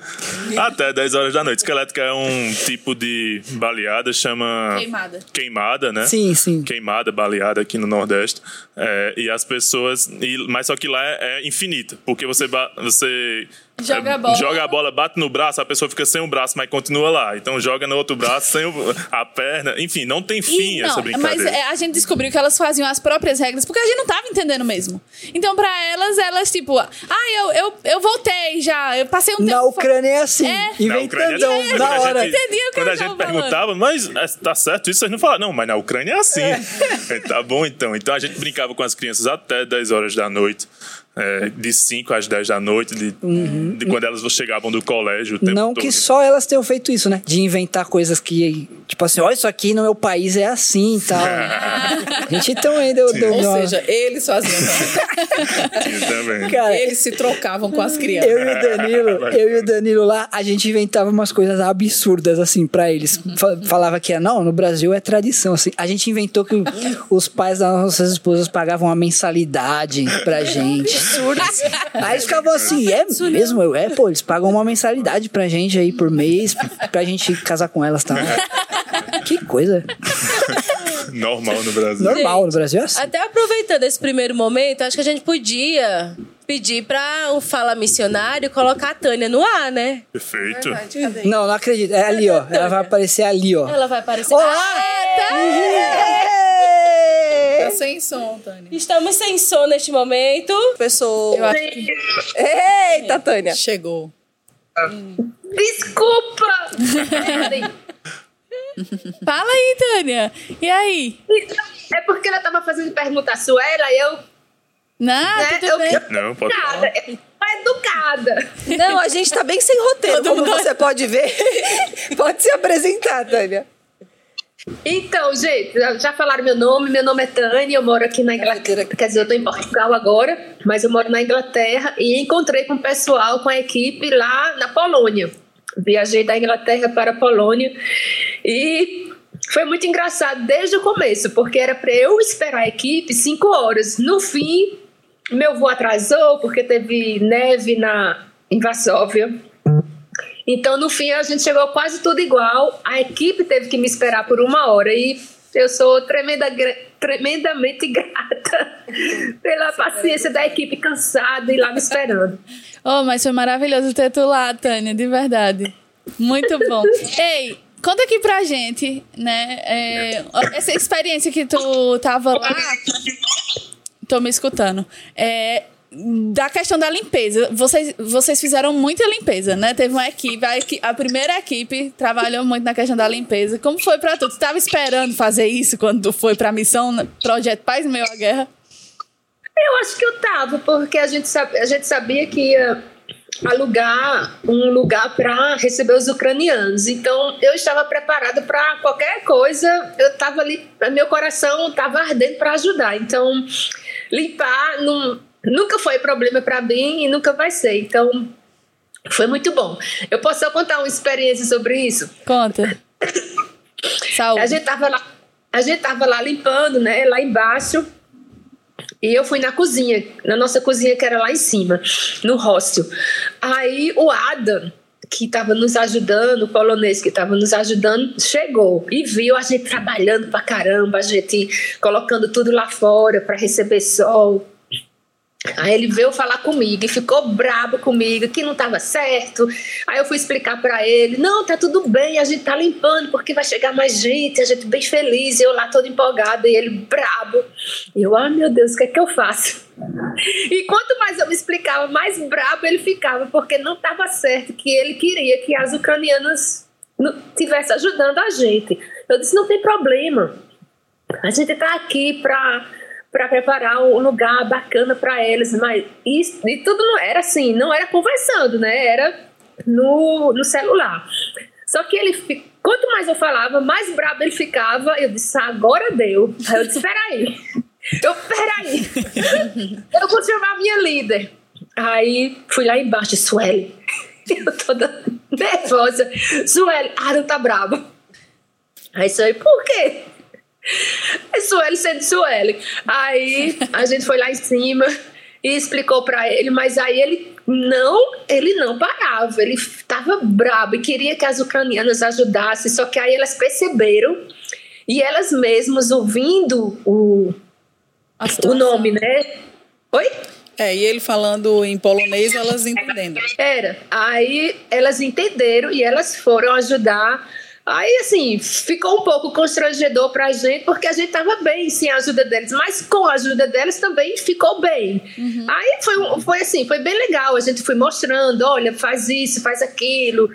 até 10 horas da noite. Esquelética é um tipo de baleada, chama. Queimada. Queimada, né? Sim, sim. Queimada, baleada aqui no Nordeste. É, e as pessoas. e- mas só que lá é, é infinita. Porque você, você Joga é, a bola. joga a bola, bate no braço, a pessoa fica sem o braço, mas continua lá. Então joga no outro braço, sem o- a perna. Enfim, não tem fim E, essa não, brincadeira. mas é, a gente descobriu que elas faziam as próprias regras porque a gente não tava entendendo mesmo. Então, pra elas, elas, tipo, ah, eu, eu, eu voltei já, eu passei um tempo. Na Ucrânia é assim. É. Na Ucrânia, Inventandão, quando na a hora. gente, o que quando a gente perguntava, mas é, tá certo isso, vocês não falaram. Não, mas na Ucrânia é assim. tá bom, então. Então a gente brincava com as crianças até 10 horas da noite. É, de 5 às 10 da noite, de, de quando elas chegavam do colégio o tempo Não todo. que só elas tenham feito isso, né? De inventar coisas que, tipo assim, olha, isso aqui no meu país é assim e tal. a gente também deu, deu Ou uma- seja, eles faziam também. Cara, Eles se trocavam com as crianças. eu e o Danilo, eu e o Danilo lá, a gente inventava umas coisas absurdas, assim, pra eles. Fa- Falava que, não, no Brasil é tradição, assim. A gente inventou que os pais das nossas esposas pagavam uma mensalidade pra gente. Aí eles ficavam assim, é mesmo? Eu, é, pô, eles pagam uma mensalidade pra gente aí por mês, pra gente casar com elas, tá? Que coisa. Normal no Brasil. Normal no Brasil é assim. Até aproveitando esse primeiro momento, acho que a gente podia pedir pra o Fala Missionário colocar a Tânia no ar, né? Perfeito. Não, não acredito. É ali, ó. Ela vai aparecer ali, ó. Ela vai aparecer. Olá! Ah, é, tá. Sem som, Tânia. Estamos sem som neste momento. Pessoa. Eu acho que. Eita, Tânia. Chegou. Desculpa! Fala aí, Tânia. E aí? é porque ela tava fazendo pergunta a Suela e eu. Não, né, tudo eu, bem. eu Não, pode nada. sou educada. Não, a gente tá bem sem roteiro, como você pode ver. pode se apresentar, Tânia. Então, gente, já falaram meu nome. Meu nome é Tânia, eu moro aqui na Inglaterra. Quer dizer, eu tô em Portugal agora, mas eu moro na Inglaterra e encontrei com o pessoal, com a equipe lá na Polônia. Viajei da Inglaterra para a Polônia e foi muito engraçado desde o começo, porque era para eu esperar a equipe cinco horas. No fim, meu voo atrasou porque teve neve na, em Varsóvia. Então, no fim, a gente chegou quase tudo igual. A equipe teve que me esperar por uma hora e eu sou tremenda, tremendamente grata pela paciência da equipe cansada e lá me esperando. Oh, mas foi maravilhoso ter tu lá, Tânia, de verdade. Muito bom. Ei, conta aqui pra gente, né? é, essa experiência que tu tava lá. Tô me escutando. É, da questão da limpeza. Vocês, vocês fizeram muita limpeza, né? Teve uma equipe a, equi- a primeira equipe trabalhou muito na questão da limpeza. Como foi pra tu? Tu tava esperando fazer isso quando tu foi pra missão, né? Projeto Paz Meio à Guerra? Eu acho que eu tava, porque a gente, a gente sabia que ia alugar um lugar para receber os ucranianos. Então, eu estava preparada para qualquer coisa. Eu estava ali, meu coração estava ardendo para ajudar. Então, limpar nunca foi problema para mim e nunca vai ser. Então, foi muito bom. Eu posso só contar uma experiência sobre isso? Conta. Saúde. A gente tava lá, a gente tava lá limpando, né, lá embaixo. E eu fui na cozinha, na nossa cozinha que era lá em cima, no hostel. Aí o Adam, que estava nos ajudando, o polonês que estava nos ajudando, chegou e viu a gente trabalhando pra caramba, a gente colocando tudo lá fora para receber sol. Aí ele veio falar comigo e ficou brabo comigo, que não estava certo. Aí eu fui explicar para ele: não, tá tudo bem, a gente tá limpando porque vai chegar mais gente, a gente bem feliz. E eu lá todo empolgada e ele brabo. E eu, ah, meu Deus, o que é que eu faço? E quanto mais eu me explicava, mais brabo ele ficava, porque não estava certo que ele queria que as ucranianas estivessem ajudando a gente. Eu disse: não tem problema, a gente está aqui para para preparar um lugar bacana para eles, mas isso, e tudo não era assim, não era conversando, né? Era no, no celular. Só que ele, quanto mais eu falava, mais brabo ele ficava. Eu disse, agora deu. Aí eu disse, peraí. Eu, peraí. eu vou chamar minha líder. Aí fui lá embaixo, Sueli. Eu toda nervosa. Sueli, ah, não tá brava. Aí Sueli, por quê? É Sueli sendo Sueli. Aí a gente foi lá em cima e explicou para ele, mas aí ele não, ele não parava, ele estava brabo e queria que as ucranianas ajudassem, só que aí elas perceberam e elas mesmas ouvindo o, o nome, né? Oi? É, e ele falando em polonês, elas entendendo. Era. Aí elas entenderam e elas foram ajudar Aí, assim, ficou um pouco constrangedor pra gente, porque a gente tava bem sem a ajuda deles, mas com a ajuda deles também ficou bem. Uhum. Aí foi, foi assim, foi bem legal. A gente foi mostrando: olha, faz isso, faz aquilo.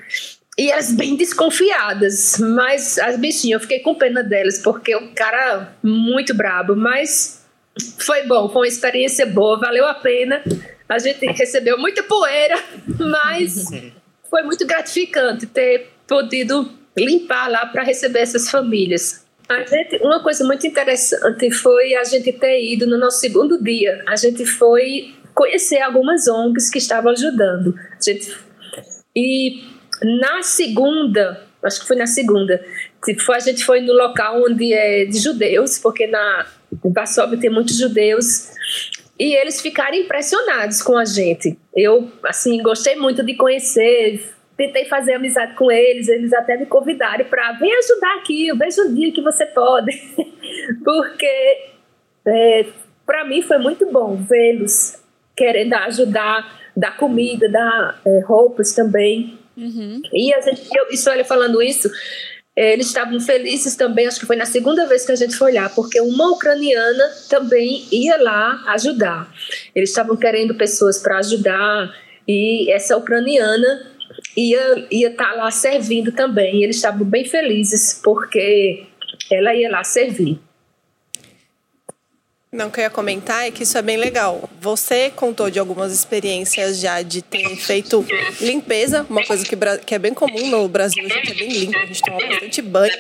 E elas bem desconfiadas, mas as bichinhas, eu fiquei com pena delas, porque o cara muito brabo, mas foi bom, foi uma experiência boa, valeu a pena. A gente recebeu muita poeira, mas foi muito gratificante ter podido limpar lá para receber essas famílias. Gente, uma coisa muito interessante foi a gente ter ido no nosso segundo dia. A gente foi conhecer algumas ONGs que estavam ajudando. A gente, e na segunda, acho que foi na segunda, tipo, a gente foi no local onde é de judeus, porque na Varsóvia tem muitos judeus e eles ficaram impressionados com a gente. Eu, assim, gostei muito de conhecer, tentei fazer amizade com eles, eles até me convidaram para vir ajudar aqui, eu vejo o dia que você pode, porque é, para mim foi muito bom vê-los querendo ajudar, dar comida, dar é, roupas também. Uhum. E a gente, eu, isso olha falando isso, é, eles estavam felizes também, acho que foi na segunda vez que a gente foi lá, porque uma ucraniana também ia lá ajudar. Eles estavam querendo pessoas para ajudar, e essa ucraniana ia ia estar tá lá servindo também. E eles estavam bem felizes porque ela ia lá servir. Não, que eu ia comentar é que isso é bem legal. Você contou de algumas experiências já de ter feito limpeza, uma coisa que, que é bem comum no Brasil, a gente é bem limpo, a gente toma bastante banho.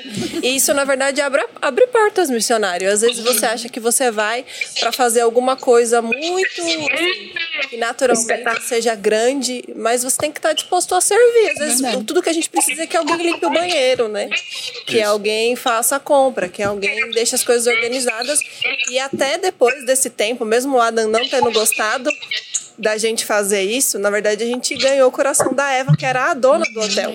E isso, na verdade, abre, abre portas, missionário. Às vezes você acha que você vai para fazer alguma coisa muito. Assim, que naturalmente seja grande, mas você tem que estar disposto a servir. Às vezes, tudo que a gente precisa é que alguém limpe o banheiro, né? Que alguém faça a compra, que alguém deixe as coisas organizadas e até depois desse tempo, mesmo o Adam não tendo gostado da gente fazer isso, na verdade a gente ganhou o coração da Eva, que era a dona do hotel.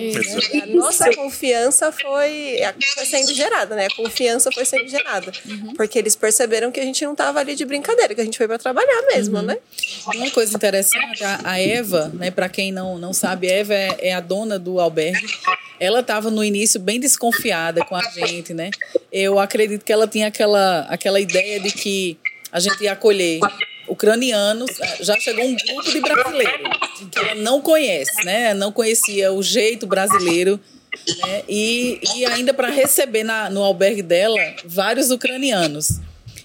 A nossa confiança foi, foi sendo gerada, né? A confiança foi sendo gerada. Uhum. Porque eles perceberam que a gente não estava ali de brincadeira, que a gente foi para trabalhar mesmo, uhum. né? Uma coisa interessante, a Eva, né, para quem não, não sabe, Eva é, é a dona do albergue. Ela estava no início bem desconfiada com a gente, né? Eu acredito que ela tinha aquela, aquela ideia de que a gente ia acolher ucranianos. É, já chegou um grupo de brasileiros que ela não conhece, né? Não conhecia o jeito brasileiro. Né? E, e ainda para receber na, no albergue dela vários ucranianos.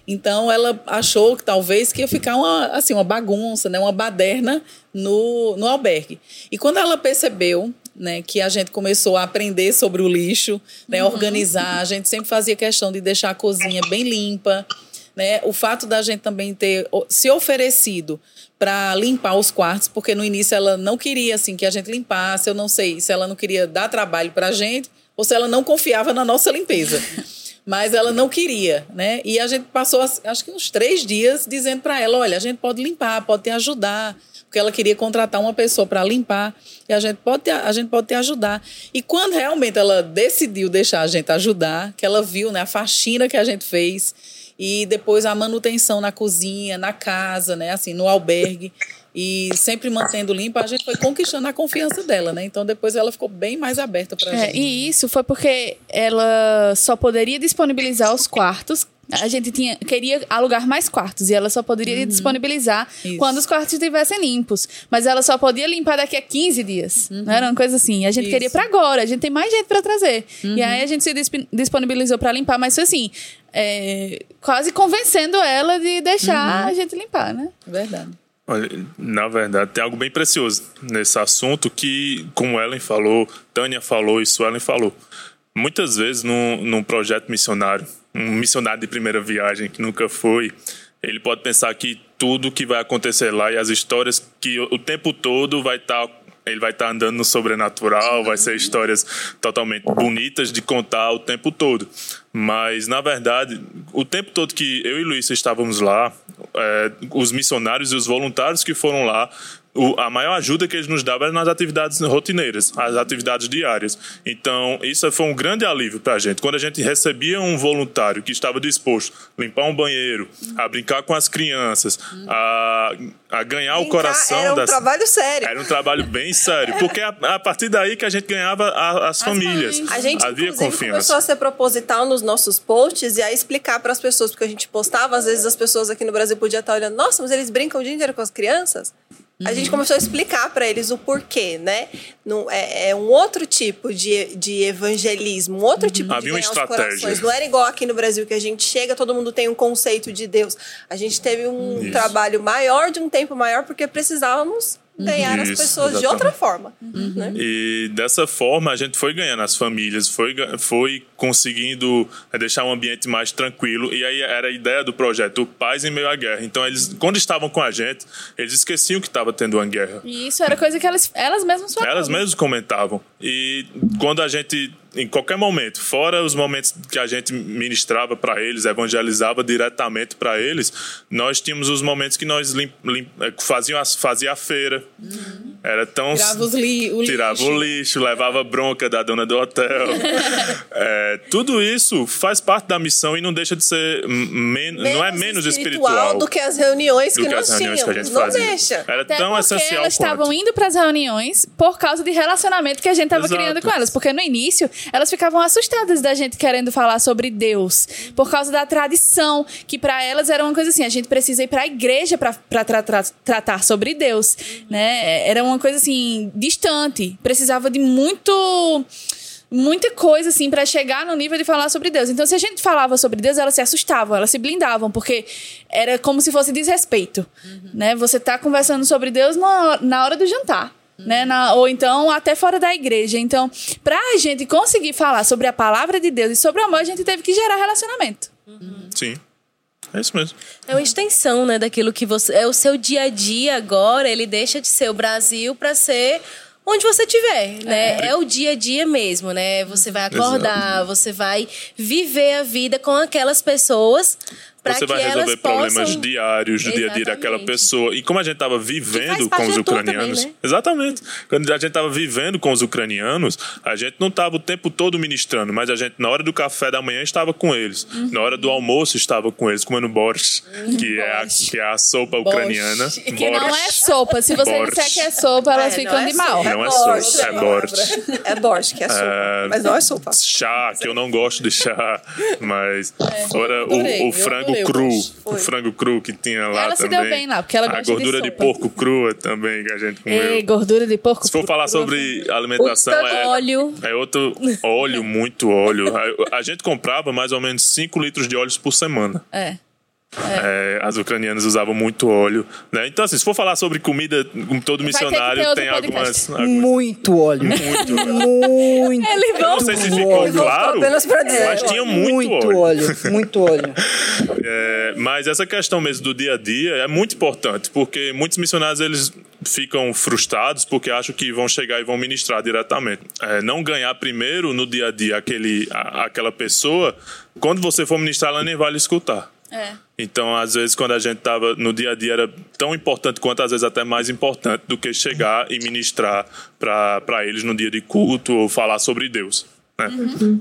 Então ela achou que talvez que ia ficar uma, assim, uma bagunça, né? uma baderna no, no albergue. E quando ela percebeu né, que a gente começou a aprender sobre o lixo, né, uhum. organizar, a gente sempre fazia questão de deixar a cozinha bem limpa, né? O fato da gente também ter se oferecido para limpar os quartos, porque no início ela não queria assim que a gente limpasse, eu não sei se ela não queria dar trabalho para a gente ou se ela não confiava na nossa limpeza. Mas ela não queria, né? E a gente passou, acho que uns três dias, dizendo para ela: olha, a gente pode limpar, pode te ajudar, porque ela queria contratar uma pessoa para limpar e a gente pode te, a gente pode te ajudar. E quando realmente ela decidiu deixar a gente ajudar, que ela viu né, a faxina que a gente fez e depois a manutenção na cozinha, na casa, né, assim, no albergue e sempre mantendo limpa, a gente foi conquistando a confiança dela, né? Então depois ela ficou bem mais aberta para É, gente. e isso foi porque ela só poderia disponibilizar os quartos. A gente tinha, queria alugar mais quartos e ela só poderia disponibilizar Isso. quando os quartos estivessem limpos. Mas ela só podia limpar daqui a 15 dias. Não era uma coisa assim. A gente Isso. queria para agora, a gente tem mais gente para trazer. E aí a gente se disp- disponibilizou para limpar, mas foi assim, é, quase convencendo ela de deixar a gente limpar, né? Verdade. Olha, na verdade, tem algo bem precioso nesse assunto que, como Ellen falou, Tânia falou e Suelen falou. Muitas vezes, num, num projeto missionário, um missionário de primeira viagem que nunca foi, ele pode pensar que tudo que vai acontecer lá e as histórias que o, tempo todo vai estar. ele vai estar andando no sobrenatural, vai ser histórias totalmente bonitas de contar o tempo todo. Mas, na verdade, o tempo todo que eu e Luísa estávamos lá, é, os missionários e os voluntários que foram lá, o- a maior ajuda que eles nos davam era nas atividades rotineiras, as atividades diárias. Então, isso foi um grande alívio para a gente. Quando a gente recebia um voluntário que estava disposto a limpar um banheiro, a brincar com as crianças, a, a ganhar o Brincar coração era um das trabalho sério. era um trabalho bem sério, porque a, a partir daí que a gente ganhava a- as, famílias. mães. A gente, Havia confiança. começou a ser proposital nos nossos posts e a explicar para as pessoas, porque a gente postava, às vezes as pessoas aqui no Brasil podiam estar olhando, nossa, mas eles brincam o dia inteiro com as crianças? A Uhum. gente começou a explicar para eles o porquê, né? Não, é, é um outro tipo de, de evangelismo, um outro tipo de Uhum. Uma ganhar os estratégia. corações. Não era igual aqui no Brasil que a gente chega, todo mundo tem um conceito de Deus. A gente teve um Isso. trabalho maior, de um tempo maior, porque precisávamos ganhar as Isso, pessoas de exatamente. outra forma. Né? E dessa forma a gente foi ganhando as famílias, foi, foi conseguindo eh, deixar um ambiente mais tranquilo. E aí era a ideia do projeto, Paz em Meio à Guerra. Então eles, quando estavam com a gente, eles esqueciam que estava tendo uma guerra. E isso era coisa que elas, elas mesmas falavam. Elas mesmas comentavam. E quando a gente, em qualquer momento, fora os momentos que a gente ministrava para eles, evangelizava diretamente para eles, nós tínhamos os momentos que nós lim, lim, eh, fazia a feira. Era tão Tirava os li, o tirava lixo. o lixo, levava bronca da dona do hotel. É, tudo isso faz parte da missão e não deixa de ser men não é menos espiritual do que as reuniões que, que nós as reuniões que a tínhamos. gente Não fazia. deixa. Era Até tão porque essencial elas quanto. estavam indo para as reuniões por causa de relacionamento que a gente estava criando com elas. Porque no início, elas ficavam assustadas da gente querendo falar sobre Deus. Por causa da tradição, que para elas era uma coisa assim, a gente precisa ir para a igreja para tra tra tratar sobre Deus. Né? Era uma coisa assim, distante. Precisava de muito muita coisa assim para chegar no nível de falar sobre Deus. Então, se a gente falava sobre Deus, elas se assustavam, elas se blindavam, porque era como se fosse desrespeito, né? Você tá conversando sobre Deus na, na hora do jantar. Né? Na- ou então até fora da igreja. Então, pra gente conseguir falar sobre a palavra de Deus e sobre o amor, a gente teve que gerar relacionamento. Sim. É isso mesmo. É uma extensão, né, daquilo que você. É o seu dia a dia agora, ele deixa de ser o Brasil para ser onde você estiver, né? É. o dia a dia mesmo, né? Você vai acordar, você vai viver a vida com aquelas pessoas Você que vai resolver elas problemas possam... diários do dia a dia daquela Exatamente. pessoa. E como a gente estava vivendo com os ucranianos. também, né? Exatamente. Quando a gente estava vivendo com os ucranianos, a gente não estava o tempo todo ministrando, mas a gente, na hora do café da manhã, estava com eles. Uhum. Na hora do almoço, estava com eles, comendo borscht, que, é a, que é a sopa ucraniana. Que não é sopa. Se você Borscht. disser que é sopa, elas É, ficam não é de mal. sopa. Não é borscht, sopa, é é borscht. É borscht, que é sopa. Mas não é sopa. chá, que eu não gosto de chá, mas fora adorei, o, o frango cru, o frango cru que tinha lá Ela se também. deu bem lá, porque ela a gosta de gordura de, sopa. porco crua também que a gente comeu. Ei, gordura de porco. Se for falar sobre alimentação, O é, óleo. é outro óleo, muito óleo. A, a gente comprava mais ou menos 5 litros de óleos por semana. É. É, as ucranianas usavam muito óleo. Né? Então, assim, se for falar sobre comida, como todo missionário tem algumas. algumas Muito óleo. muito óleo. Muito. Não sei se ficou óleo. claro, apenas pra dizer. mas tinha muito, Muito óleo. óleo. Muito óleo. É, mas essa questão mesmo do dia a dia é muito importante, porque muitos missionários eles ficam frustrados porque acham que vão chegar e vão ministrar diretamente. É, não ganhar primeiro no dia a dia aquele, a- aquela pessoa, quando você for ministrar, ela nem vai lhe escutar. É. Então, às vezes, quando a gente estava no dia a dia, era tão importante quanto, às vezes, até mais importante do que chegar e ministrar para eles no dia de culto ou falar sobre Deus. Né?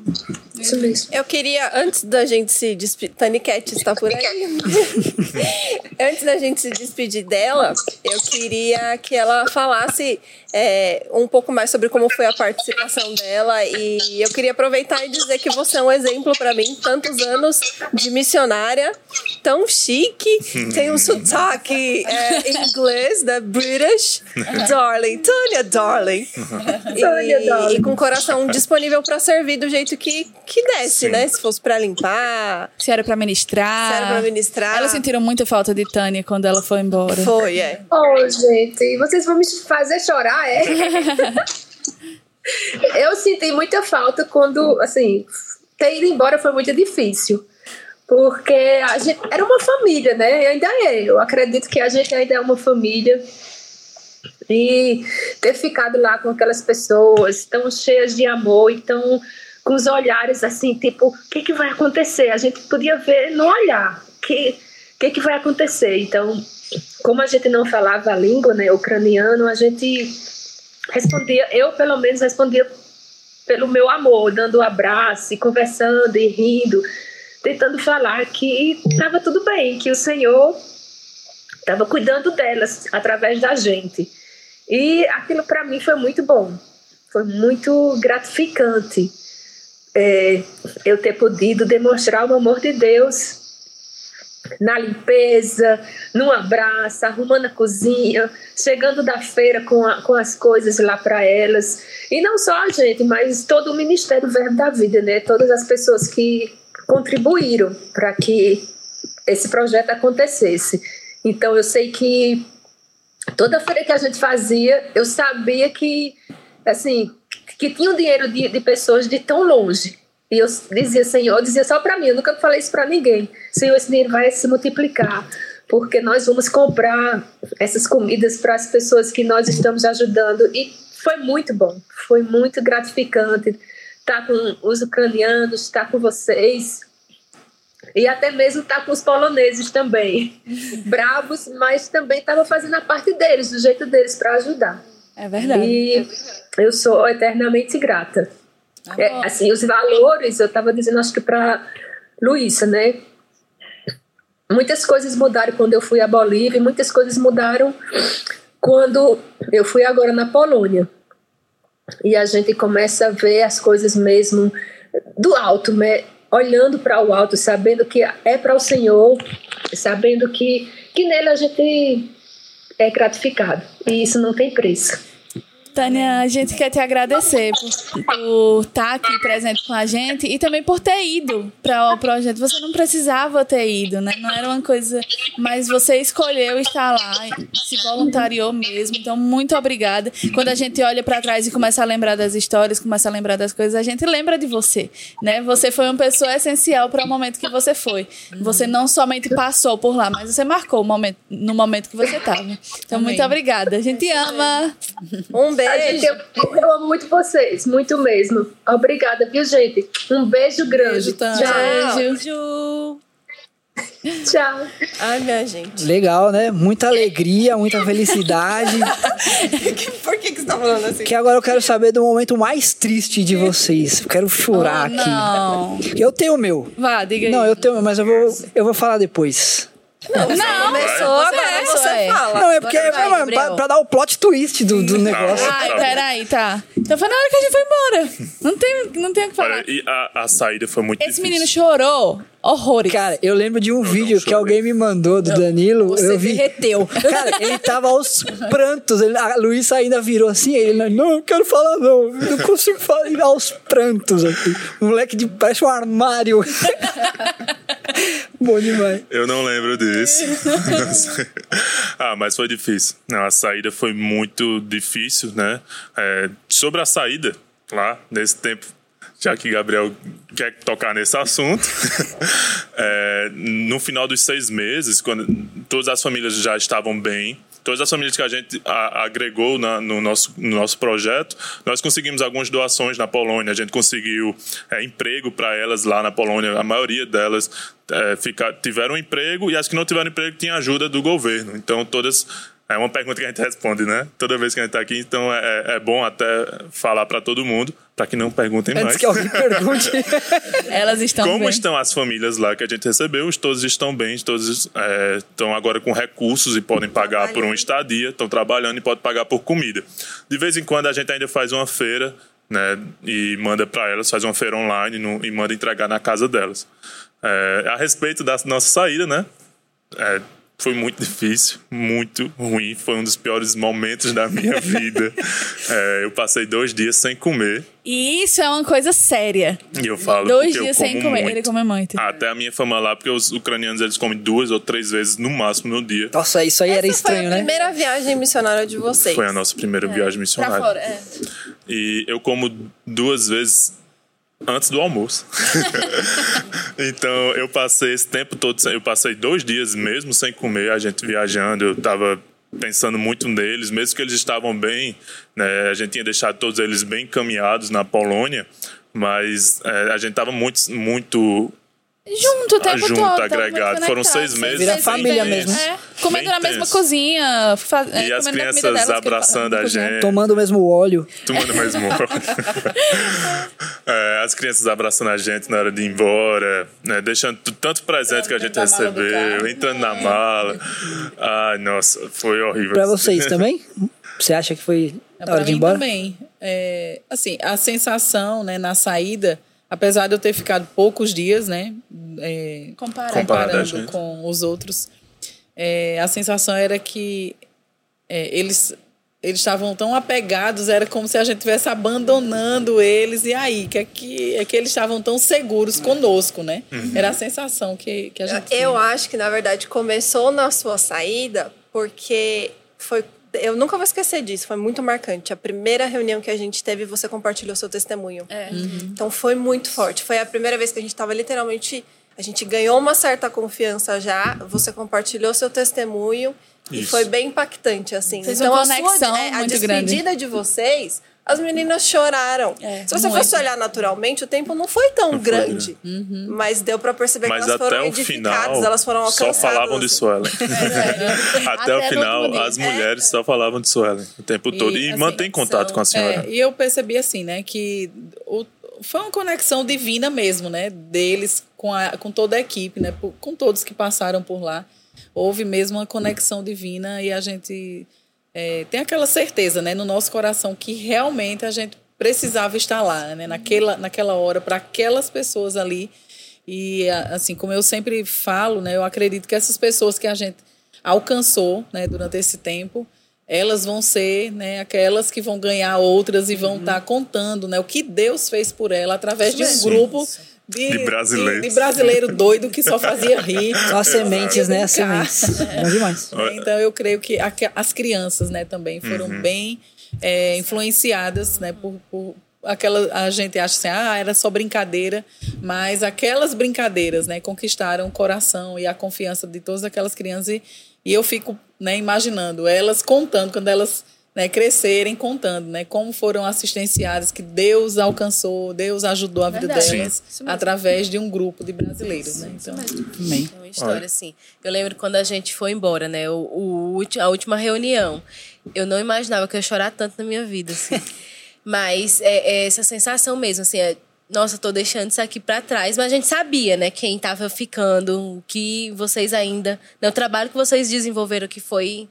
Isso mesmo. Eu queria, antes da gente se despedir. Tani Cat está por aí. antes da gente se despedir dela, eu queria que ela falasse é, um pouco mais sobre como foi a participação dela. E eu queria aproveitar e dizer que você é um exemplo para mim, tantos anos de missionária, tão chique, tem um sotaque é, inglês, da British. Darling, Tânia Darling. Tânia E, Darling. e com o coração disponível para servir do jeito que, que desce, Sim. né? Se fosse para limpar, Se era pra ministrar. se era pra ministrar. Elas sentiram muita falta de Tânia quando ela foi embora. Foi, é. Oh, gente, vocês vão me fazer chorar, é? eu senti muita falta quando, assim, ter ido embora foi muito difícil. Porque a gente era uma família, né? E ainda é. Eu acredito que a gente ainda é uma família. E ter ficado lá com aquelas pessoas tão cheias de amor e tão com os olhares assim, tipo, o que, que vai acontecer? A gente podia ver no olhar. O que, que, que vai acontecer? Então, como a gente não falava a língua, né, ucraniano, a gente respondia, eu pelo menos respondia pelo meu amor, dando um abraço, e conversando e rindo, tentando falar que estava tudo bem, que o Senhor estava cuidando delas através da gente. E aquilo para mim foi muito bom, foi muito gratificante é, eu ter podido demonstrar o amor de Deus na limpeza, num abraço, arrumando a cozinha, chegando da feira com, a- com as coisas lá para elas. E não só a gente, mas todo o Ministério Verbo da Vida, né? Todas as pessoas que contribuíram para que esse projeto acontecesse. Então eu sei que toda feira que a gente fazia, eu sabia que, assim, que tinha um dinheiro de, de pessoas de tão longe. E eu dizia, Senhor, eu dizia só para mim, eu nunca falei isso para ninguém. Senhor, esse dinheiro vai se multiplicar, porque nós vamos comprar essas comidas para as pessoas que nós estamos ajudando. E foi muito bom, foi muito gratificante estar com os ucranianos, estar com vocês. E até mesmo estar com os poloneses também. Bravos, mas também estava fazendo a parte deles, do jeito deles para ajudar. É verdade. E eu sou eternamente grata. É, assim, os valores, eu estava dizendo, acho que para Luísa, né? Muitas coisas mudaram quando eu fui à Bolívia, e muitas coisas mudaram quando eu fui agora na Polônia. E a gente começa a ver as coisas mesmo do alto, né? Olhando para o alto, sabendo que é para o Senhor, sabendo que, que nele a gente é gratificado. E isso não tem preço. Tânia, a gente quer te agradecer por, estar aqui presente com a gente e também por ter ido para o projeto. Você não precisava ter ido, né? Não era uma coisa, mas você escolheu estar lá, se voluntariou mesmo. Então, muito obrigada. Quando a gente olha para trás e começa a lembrar das histórias, começa a lembrar das coisas, a gente lembra de você, né? Você foi uma pessoa essencial para o momento que você foi. Você não somente passou por lá, mas você marcou o momento, no momento que você estava. Então, muito obrigada. A gente ama. Um beijo. A gente, eu, eu amo muito vocês, muito mesmo. Obrigada, viu, gente? Um beijo grande. Beijo. Tchau. Beijo. Tchau. Ai, minha gente. Legal, né? Muita alegria, muita felicidade. Por que, que você tá falando assim? que agora eu quero saber do momento mais triste de vocês. Eu quero chorar aqui. Não. Eu tenho o meu. Vá, diga aí. Não, eu tenho, o meu, mas eu vou, eu vou falar depois. Não, Começou, agora começou, você é. fala. Não, é porque é, pra, pra dar o plot twist do, do negócio. Ai, peraí, tá. Então foi na hora que a gente foi embora. Não tem, não tem o que falar. Olha, e a, a saída foi muito Esse difícil. menino chorou horrores. Cara, eu lembro de um vídeo que alguém me mandou do Danilo. Você eu vi. derreteu. Cara, ele tava aos prantos. Ele, a Luísa ainda virou assim. Ele, não, eu quero falar, não. Eu não consigo falar. Ele aos prantos. Assim. O moleque de, parece um armário. Bom demais. Eu não lembro disso. Não ah, mas foi difícil. Não, a saída foi muito difícil, né? É, sobre a saída, lá, nesse tempo, já que Gabriel quer tocar nesse assunto, é, no final dos seis meses, quando todas as famílias já estavam bem, todas as famílias que a gente a- agregou na- no, nosso, no nosso projeto, nós conseguimos algumas doações na Polônia. A gente conseguiu é, emprego para elas lá na Polônia. A maioria delas é, fica- tiveram emprego e as que não tiveram emprego tinham ajuda do governo. Então, todas. É uma pergunta que a gente responde, né? Toda vez que a gente está aqui, então é, é bom até falar para todo mundo. para que não perguntem Antes mais. que alguém pergunte. Elas estão Como bem. estão as famílias lá que a gente recebeu? Todos estão bem, todos é, estão agora com recursos e podem pagar por uma estadia, estão trabalhando e podem pagar por comida. De vez em quando a gente ainda faz uma feira, né, e manda para elas, faz uma feira online no- e manda entregar na casa delas. É, a respeito da nossa saída, né? é, foi muito difícil, muito ruim. Foi um dos piores momentos da minha vida. É, eu passei dois dias sem comer. E isso é uma coisa séria. E eu falo Dois porque eu dias sem como comer. muito. Ele come muito. Até a minha fama lá, porque os ucranianos eles comem duas ou três vezes no máximo no dia. Nossa, isso aí era Essa estranho, foi a né? primeira viagem missionária de vocês. Foi a nossa primeira viagem Pra missionária. fora, é. E eu como duas vezes antes do almoço. então eu passei esse tempo todo, sem- eu passei dois dias mesmo sem comer, a gente viajando, eu tava pensando muito neles, mesmo que eles estavam bem, né, a gente tinha deixado todos eles bem encaminhados na Polônia, mas é, a gente tava muito, muito Junto o tempo junto, todo. agregado. Foram seis meses Vira família tenso. mesmo. É, comendo na mesma cozinha. fa- é, E as na comida crianças abraçando a gente. Tomando o mesmo óleo. Tomando mesmo. É, as crianças abraçando a gente na hora de ir embora, né, deixando tanto presente que a gente recebeu, entrando na mala. Ai, nossa, foi horrível. Pra vocês também? Você acha que foi É, na hora pra de ir mim embora? também. É, assim, a sensação, né, na saída, apesar de eu ter ficado poucos dias, né, é, a comparando gente. com os outros, é, a sensação era que é, eles eles estavam tão apegados, era como se a gente estivesse abandonando eles, e aí, que é que, é que eles estavam tão seguros conosco, né? Era a sensação que, que a gente tinha. Eu acho que, na verdade, começou na sua saída porque foi. Eu nunca vou esquecer disso, foi muito marcante. A primeira reunião que a gente teve, você compartilhou seu testemunho. É. Então foi muito forte. Foi a primeira vez que a gente estava literalmente. A gente ganhou uma certa confiança já, você compartilhou seu testemunho e Isso. foi bem impactante, assim. Fez então uma a sua conexão é, a despedida grande. de vocês, as meninas choraram. É, Se você muito. fosse olhar naturalmente, o tempo não foi tão Não foi grande. Mas deu pra perceber Mas que elas foram edificadas, final, elas foram só alcançadas. falavam de assim. Suelen. até, Até o final, as mulheres só falavam de Suelen o tempo todo. E assim, mantém contato com a senhora. É, e eu percebi assim, né, que o, foi uma conexão divina mesmo, né, deles com, a, com toda a equipe, né, por- com todos que passaram por lá. Houve mesmo uma conexão divina e a gente é, tem aquela certeza, né, no nosso coração que realmente a gente precisava estar lá, né, naquela, naquela hora, para aquelas pessoas ali. E, assim, como eu sempre falo, né, eu acredito que essas pessoas que a gente alcançou né, durante esse tempo, elas vão ser né, aquelas que vão ganhar outras e vão estar contando né, o que Deus fez por ela através de um grupo de, De brasileiros. de- de brasileiro doido que só fazia rir. Só as sementes, né? Sementes. Bom demais. Então eu creio que a- as crianças, né, também foram Uhum. bem é, influenciadas, né, por, por aquela a gente acha assim, ah, era só brincadeira, mas aquelas brincadeiras, né, conquistaram o coração e a confiança de todas aquelas crianças e, e eu fico, né, imaginando elas contando quando elas né, crescerem contando, né, como foram assistenciadas, que Deus alcançou, Deus ajudou a vida Verdade. delas através de um grupo de brasileiros, né? Então, Amém. É uma história assim. Eu lembro quando a gente foi embora, né? O, o, a última reunião. Eu não imaginava que eu ia chorar tanto na minha vida, assim. Mas é, é essa sensação mesmo, assim. é, nossa, tô deixando isso aqui pra trás. Mas a gente sabia, né? Quem tava ficando, o que vocês ainda. Né, o trabalho que vocês desenvolveram que foi.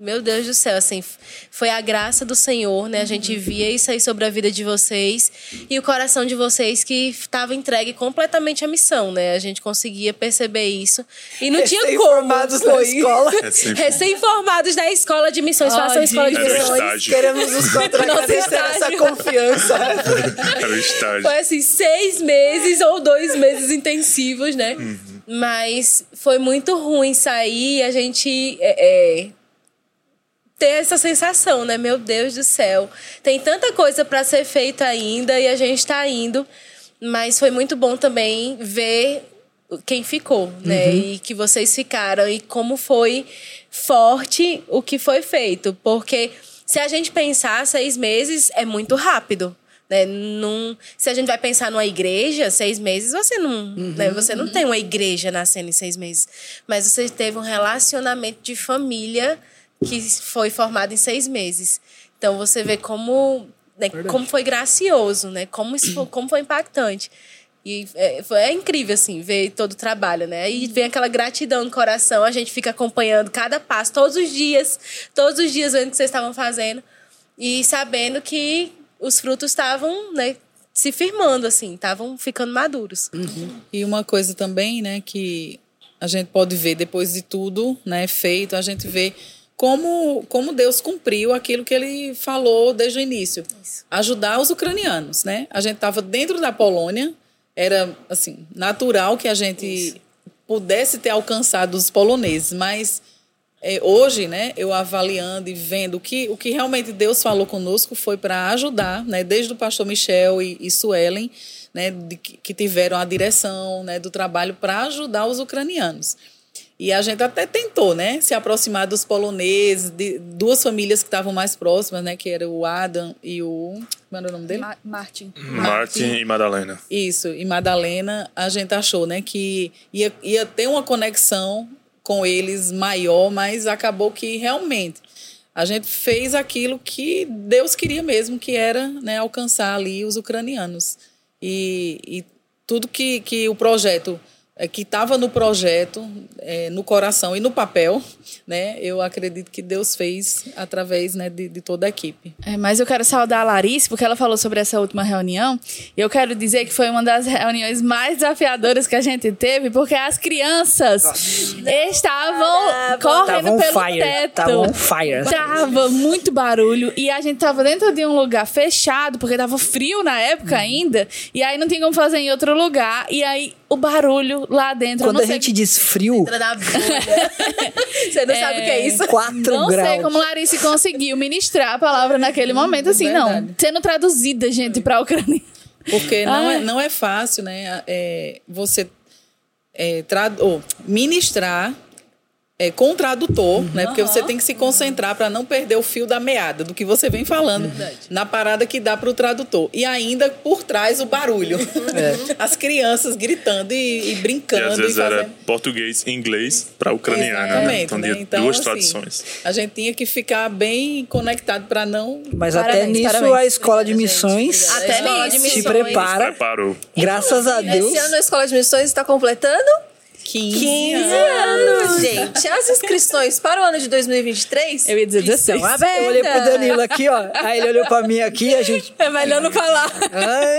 Meu Deus do céu, assim, foi a graça do Senhor, né? A gente via isso aí sobre a vida de vocês e o coração de vocês que estava entregue completamente à missão, né? A gente conseguia perceber isso e não tinha como. Recém-formados na escola. Recém-formados na escola de missões, Ó, façam escola de missões. estágio. Queremos nos contra Nosso agradecer essa confiança. Era o estágio. Foi assim, seis meses ou dois meses intensivos, né? Mas foi muito ruim sair e a gente é, é, ter essa sensação, né? Meu Deus do céu. Tem tanta coisa para ser feita ainda e a gente tá indo. Mas foi muito bom também ver quem ficou, né? E que vocês ficaram e como foi forte o que foi feito. Porque se a gente pensar, seis meses é muito rápido. Né? Num, se a gente vai pensar numa igreja, seis meses, você não, né? você não tem uma igreja nascendo em seis meses. Mas você teve um relacionamento de família que foi formado em seis meses. Então você vê como né, como foi gracioso, né? Como isso foi, como foi impactante. E é, foi, é incrível, assim, ver todo o trabalho, né? E vem aquela gratidão no coração, a gente fica acompanhando cada passo, todos os dias, todos os dias vendo o que vocês estavam fazendo e sabendo que os frutos estavam, né, se firmando, assim, estavam ficando maduros. E uma coisa também, né, que a gente pode ver depois de tudo, né, feito, a gente vê como, como Deus cumpriu aquilo que ele falou desde o início. Ajudar os ucranianos, né? A gente estava dentro da Polônia, era assim, natural que a gente pudesse ter alcançado os poloneses, mas é, hoje, né, eu avaliando e vendo o que, o que realmente Deus falou conosco foi para ajudar, né, desde o pastor Michel e, e Suelen, né, de, que que tiveram a direção né, do trabalho para ajudar os ucranianos. E a gente até tentou, né, se aproximar dos poloneses, de duas famílias que estavam mais próximas, né, que era o Adam e o como era o nome dele? Ma- Martin. Martin e Madalena. Isso, e Madalena, a gente achou, né, que ia, ia ter uma conexão com eles maior, mas acabou que realmente a gente fez aquilo que Deus queria mesmo, que era né, alcançar ali os ucranianos. E, e tudo que, que o projeto, que estava no projeto, eh, no coração e no papel, né, eu acredito que Deus fez através né, de, de toda a equipe. É, mas eu quero saudar a Larice, porque ela falou sobre essa última reunião. E eu quero dizer que foi uma das reuniões mais desafiadoras que a gente teve, porque as crianças estavam correndo Tava on pelo fire. teto. Tava on fire. Tava muito barulho. E a gente tava dentro de um lugar fechado, porque tava frio na época Uhum. ainda. E aí não tinha como fazer em outro lugar. E aí o barulho lá dentro. Quando não a sei- gente diz frio, Entra na bolha. Você não sabe o que é isso? 4 Não graus. sei como Larice conseguiu ministrar a palavra naquele momento, assim, não. Verdade. Sendo traduzida, gente, pra ucraniano. Porque não Ai. é, não é fácil, né? É, você é, trad ou ministrar é, com o tradutor, né? Porque você tem que se concentrar para não perder o fio da meada do que você vem falando na parada que dá para o tradutor. E ainda por trás o barulho. As crianças gritando e, e E brincando. às vezes e fazendo... era português e inglês para ucraniano, né? Então né? tinha Então, duas assim, traduções. A gente tinha que ficar bem conectado para não. Mas até Parabéns, nisso parabéns. a escola de missões Até Escola de nisso. se prepara. Preparou. Graças a Deus. Esse ano a Escola de Missões está completando 15, 15 anos, gente. As inscrições para o ano de 2023 Eu ia dizer 16. Eu olhei pro Danilo aqui, ó. Aí ele olhou pra mim aqui a gente. É melhor não falar.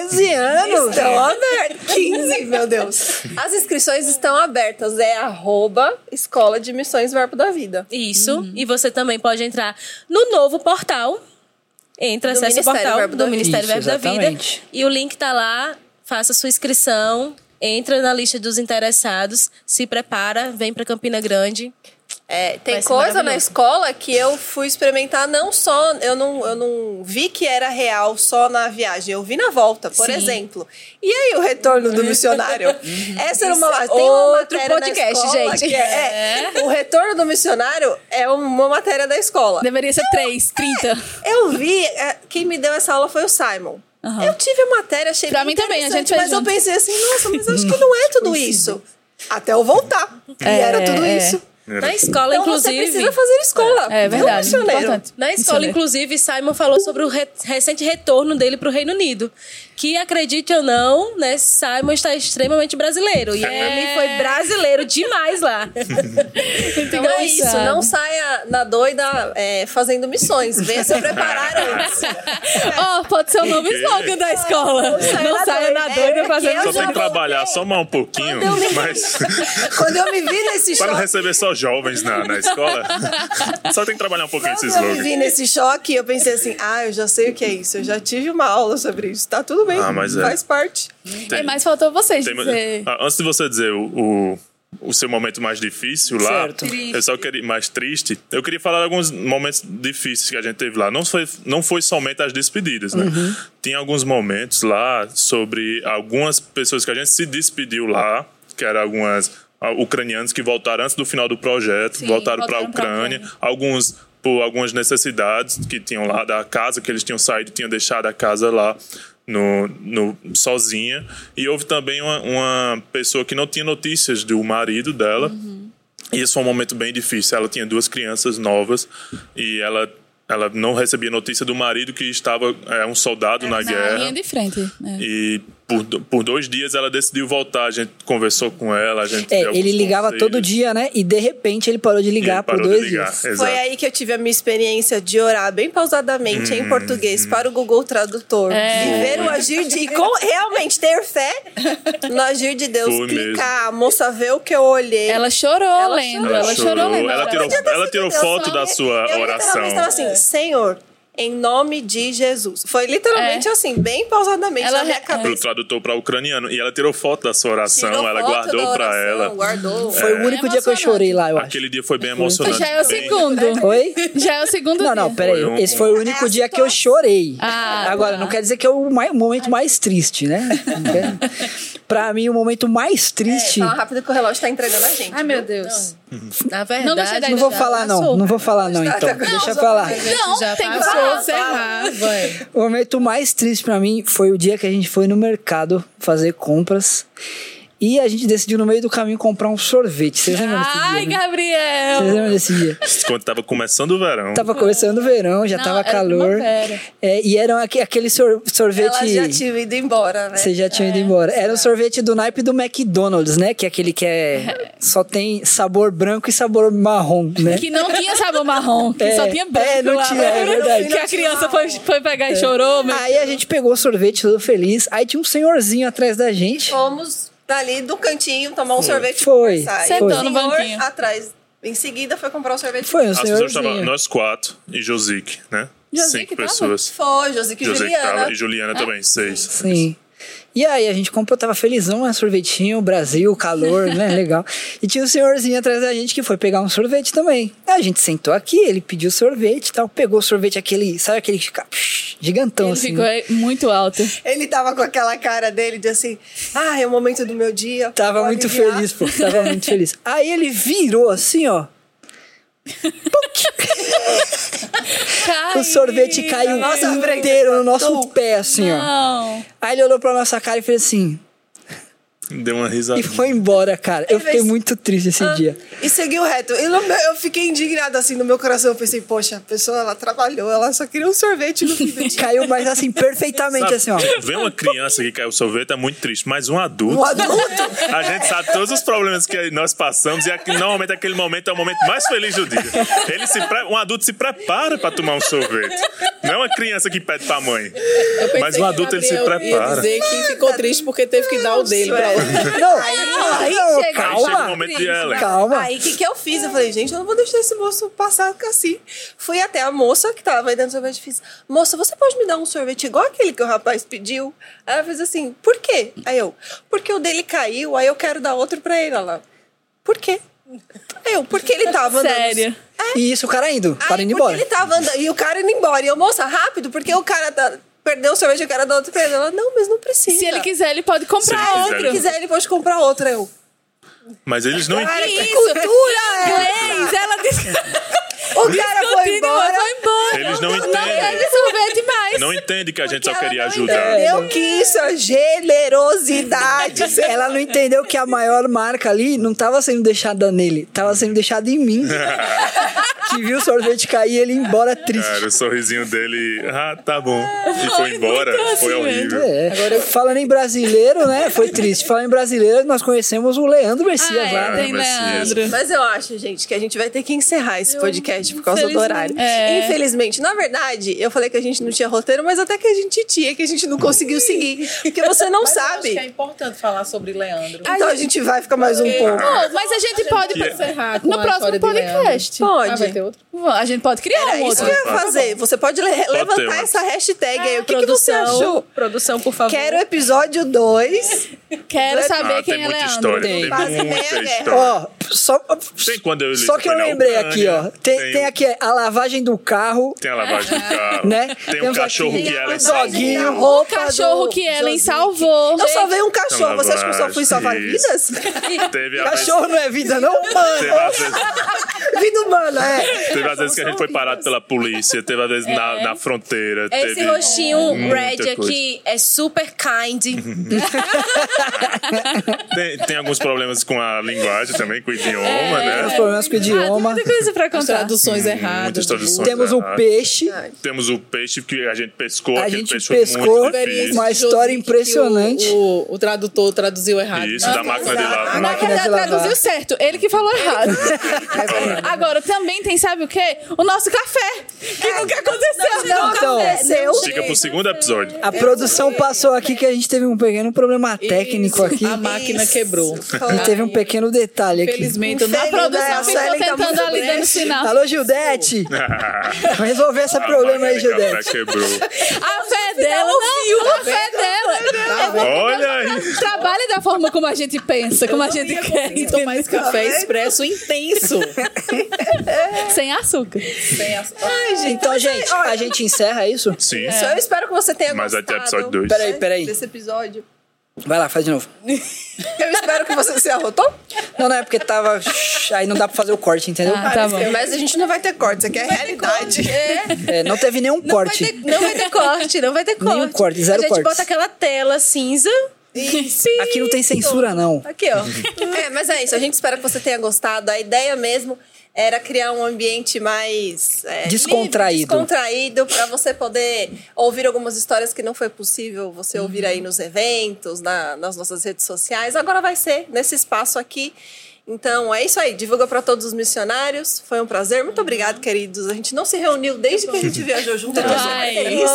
11 anos! estão abertas. 15, meu Deus. As inscrições estão abertas. É arroba Escola de Missões Verbo da Vida. Isso. E você também pode entrar no novo portal. Entra, acessa o Ministério portal Verbo da do Ministério Vida. Verbo da Vida. Exatamente. E o link tá lá. Faça sua inscrição. Entra na lista dos interessados. Se prepara. Vem para Campina Grande. É, tem coisa na escola que eu fui experimentar não só. Eu não, eu não vi que era real só na viagem, eu vi na volta, por Sim. exemplo. E aí, o retorno do missionário? Essa era uma. Tem uma. Outro matéria podcast, na escola gente. que é, é, o retorno do missionário é uma matéria da escola. Deveria ser 3, 30. Eu vi, é, quem me deu essa aula foi o Simon. Aham. Eu tive a matéria, achei Pra mim também, a gente Mas eu junto. pensei assim, nossa, mas acho que não é tudo isso. Até eu voltar. E É, era tudo é. isso. Na escola, Então inclusive. você precisa fazer escola. É Não verdade. Importante. Na escola, Missioneiro. inclusive, Simon falou sobre o re- recente retorno dele para o Reino Unido. Que, acredite ou não, né, Simon está extremamente brasileiro. E ele foi brasileiro demais lá. Então é isso, engraçado. não saia na doida é, fazendo missões. Venha se preparar antes. Ó, pode ser o novo slogan da escola. Não saia saia, na doida. doida É, fazendo eu Só tem que trabalhar só mais um pouquinho, mas Quando eu me vi nesse para não receber só jovens na, na escola, só tem que trabalhar um pouquinho esse quando eu me slogan. vi nesse choque, eu pensei assim, ah, eu já sei o que é isso. Eu já tive uma aula sobre isso. Tá tudo bem. Ah, mas é. Faz parte. É, mas faltou vocês Tem- dizer. Ah, Antes de você dizer o, o, o seu momento mais difícil lá, Certo. eu só queria mais triste. Eu queria falar de alguns momentos difíceis que a gente teve lá. Não foi, não foi somente as despedidas, né? Tinha alguns momentos lá sobre algumas pessoas que a gente se despediu lá, que eram algumas ucranianos que voltaram antes do final do projeto, voltaram para a Ucrânia, Ucrânia. alguns por algumas necessidades que tinham lá da casa que eles tinham saído, tinham deixado a casa lá no, no sozinha e houve também uma, uma pessoa que não tinha notícias do marido dela e isso foi um momento bem difícil ela tinha duas crianças novas e ela ela não recebia notícia do marido que estava é, um soldado na Na guerra. linha de frente. né? E por, por dois dias ela decidiu voltar. A gente conversou com ela. A gente É, ele ligava conselhos. todo dia, né? E de repente ele parou de ligar ele por parou dois ligar. dias. Exato. Foi aí que eu tive a minha experiência de orar bem pausadamente Hum, em português para o Google Tradutor. É. E ver o agir de. E com, realmente ter fé no agir de Deus. Foi clicar, a moça vê o que eu olhei. Ela chorou Ela lendo. chorou. Ela chorou lendo. Ela tirou, ela tirou foto da sua eu oração. literalmente estava assim, Senhor, em nome de Jesus. Foi literalmente É. assim, bem pausadamente Ela na minha Pro cabeça. tradutor para ucraniano. E ela tirou foto da sua oração, Tirou ela guardou para ela. Guardou. Foi o único dia que eu chorei lá, eu acho. Aquele dia foi bem emocionante. Já é o bem- segundo. Oi? Já é o segundo Não, dia. não, peraí. Foi um- Esse foi o único É dia que eu chorei. Ah, Agora, tá. não quer dizer que é o mai- momento mais triste, né? Não pra mim, o momento mais triste. Fala rápido que o relógio tá entregando a gente. Ai, meu Deus. Na Não gostei verdade, da Não vou falar, não. Não vou falar, não, então. Deixa pra lá. Não, Já tem que passou. Encerrar, vai. O momento mais triste pra mim foi o dia que a gente foi no mercado fazer compras e a gente decidiu no meio do caminho comprar um sorvete. Vocês lembram desse Ai, dia? Né? Gabriel. Vocês lembram desse dia? Quando tava começando o verão. Tava começando o verão, já Não, tava era calor. É, e era aque- aquele sor- sorvete. Ela já tinha ido embora, né? Você já tinha ido embora. Era um sorvete do naipe do McDonald's, né? Que é aquele que é só tem sabor branco e sabor marrom, né? Que não tinha sabor marrom, que É, só tinha branco é, não lá. tinha, é verdade. Que a criança foi, foi pegar e chorou. Mas... Aí a gente pegou o sorvete todo feliz. Aí tinha um senhorzinho atrás da gente. Fomos dali do cantinho tomar um sorvete Foi. e conversar. Sentou o no banquinho. atrás. Em seguida foi comprar o sorvete. Foi um As pessoas senhorzinho. estavam, nós quatro e Josique, né? Josique Cinco tava? pessoas. Foi, Josique e Josique Juliana. tava e Juliana também, seis. Sim. E aí a gente comprou, tava felizão, né? Sorvetinho, Brasil, calor, né? Legal. E tinha um senhorzinho atrás da gente que foi pegar um sorvete também. Aí a gente sentou aqui, ele pediu sorvete e tal, pegou o sorvete aquele, sabe aquele que fica psh, gigantão Ele assim. ficou né? muito alto. Ele tava com aquela cara dele de assim, ah, é o momento do meu dia. Tava muito aliviar." feliz, pô. Tava muito feliz. Aí ele virou assim, ó. O sorvete caiu nossa inteiro no nosso pé, assim, ó. Aí ele olhou pra nossa cara e fez assim. Deu uma risada. E foi embora, cara. Eu fiquei muito triste esse Ah, dia. E seguiu reto. E no meu- eu fiquei indignada assim no meu coração. Eu pensei, poxa, a pessoa ela trabalhou, ela só queria um sorvete no fim do dia. Caiu, mas assim, perfeitamente, assim, ó. Ver uma criança que caiu sorvete é muito triste, mas um adulto. Um adulto. A gente sabe todos os problemas que nós passamos e aqui, normalmente aquele momento é o momento mais feliz do dia. Ele se pre- Um adulto se prepara para tomar um sorvete. Não é uma criança que pede pra mãe. Eu Mas que adulto ele se prepara. dizer que ficou triste porque teve que dar o dele pra outra. Não, aí não, chega- Aí chega o calma. Calma. Aí o que, que eu fiz? Eu falei, gente, eu não vou deixar esse moço passar assim. Fui até a moça que tava vendendo sorvete e fiz, moça, você pode me dar um sorvete igual aquele que o rapaz pediu? Aí ela fez assim, por quê? Aí eu, porque o dele caiu, aí eu quero dar outro pra ele. Ela, por quê? Aí eu, porque ele tava andando. Sério. E isso, o cara indo, Aí, para indo porque embora. ele tava andando, e o cara indo embora. E eu, moça, rápido, porque o cara tá, perdeu o sorvete, eu quero dar outro pra ele. Ela, não, mas não precisa. Se ele quiser, ele pode comprar Se ele outro. Se ele quiser, ele pode comprar outro. Eu, Mas eles não cara, que Isso. cultura é Inglês, ela disse. O cara foi embora. foi embora. Eles não Não entendem. sorvete mais. Não entende que a gente Porque só queria não ajudar. Entendeu que isso é generosidade. Ela não entendeu que a maior marca ali não tava sendo deixada nele, tava sendo deixada em mim. que viu o sorvete cair e ele ir embora triste. Cara, o sorrisinho dele, ah, tá bom. E foi embora. Foi horrível. É. Agora, falando em brasileiro, né? Foi triste. Falando em brasileiro, nós conhecemos o Leandro Messias Ah, lá. é, né? tem Messias. Leandro. Mas eu acho, gente, que a gente vai ter que encerrar esse podcast por causa do infelizmente. horário. É. Infelizmente. Na verdade, eu falei que a gente não tinha roteiro, mas até que a gente tinha, que a gente não conseguiu seguir. Porque você não Mas eu acho sabe. que é importante falar sobre Leandro. Então a gente vai ficar mais um pouco. Não, mas a gente pode Que- encerrar com no a próximo podcast. Pode. Ah, vai ter outro? A gente pode criar Era um isso outro. que eu ia fazer. Você pode le- levantar ter, mas- essa hashtag aí. O que, que você produção, achou? produção, por favor. Quero episódio 2. Quero saber Ah, quem tem é muita Leandro. história. Tem. Tem, Quase meia muita guerra. história. Ó, só, Tem quando eu só que eu lembrei aqui, ó. Ucrânia, Tem, tem tem aqui a lavagem do carro, Tem a lavagem do carro. né? Tem um cachorro aqui que ela o doguinho. O cachorro do que Ellen salvou. Eu salvei um cachorro. Você acha que eu só fui Isso. salvar vidas? Teve a vez, Cachorro não é vida, não? Mano. vezes, Vida humana, é. teve às vezes que a gente foi parado pela polícia, teve às vezes na, na fronteira. Esse teve rostinho muita red aqui é super kind. Tem, tem alguns problemas com a linguagem também, com o idioma, Temos né? problemas com o Ah, tem idioma. muita coisa pra As contar. traduções erradas. Muitas traduções. Temos o erradas. peixe. Temos o peixe que a gente pescou. A aquele gente pescou, uma história impressionante. O, o, o tradutor traduziu errado. Isso, da máquina de A lavar. Na máquina de lavar. traduziu certo. Ele que falou errado. Agora, também tem, sabe o quê? O nosso café. Que nunca aconteceu. Não, então, Fica pro segundo episódio. a produção passou aqui que a gente teve um pequeno problema técnico aqui. A máquina quebrou. E teve um pequeno detalhe aqui. Infelizmente, eu não A produção ficou tá tentando ali dando sinal. Alô, Gildete! Vamos resolver esse A problema aí, Gildete. quebrou. A fé dela, não, a fé dela. Olha aí. Trabalha da forma como a gente pensa, como a gente quer. consegui tomar esse café expresso intenso. Sem açúcar. Ai, gente. Então, gente, a gente encerra isso? Sim. Só eu espero que você tenha Mas vai ter gostado. episódio 2. Peraí, peraí. Desse episódio. Vai lá, faz de novo. Eu espero que você se arrotou. Não, não, é porque tava. Aí não dá pra fazer o corte, entendeu? Ah, tá bom. Mas a gente não vai ter corte, isso aqui é realidade. É, não teve nenhum Não vai, corte. ter, não vai ter corte, não vai ter corte. Nenhum corte, zero A gente cortes. bota aquela tela cinza. Sim. Aqui não tem censura, não. Aqui, ó. É, mas é isso. A gente espera que você tenha gostado. A ideia mesmo era criar um ambiente mais é, Descontraído. livre, descontraído para você poder ouvir algumas histórias que não foi possível você ouvir aí nos eventos, na- nas nossas redes sociais. Agora vai ser nesse espaço aqui. Então é isso aí. Divulga para todos os missionários. Foi um prazer. Muito obrigado, queridos. A gente não se reuniu desde que a gente viajou junto. Super Ai. feliz.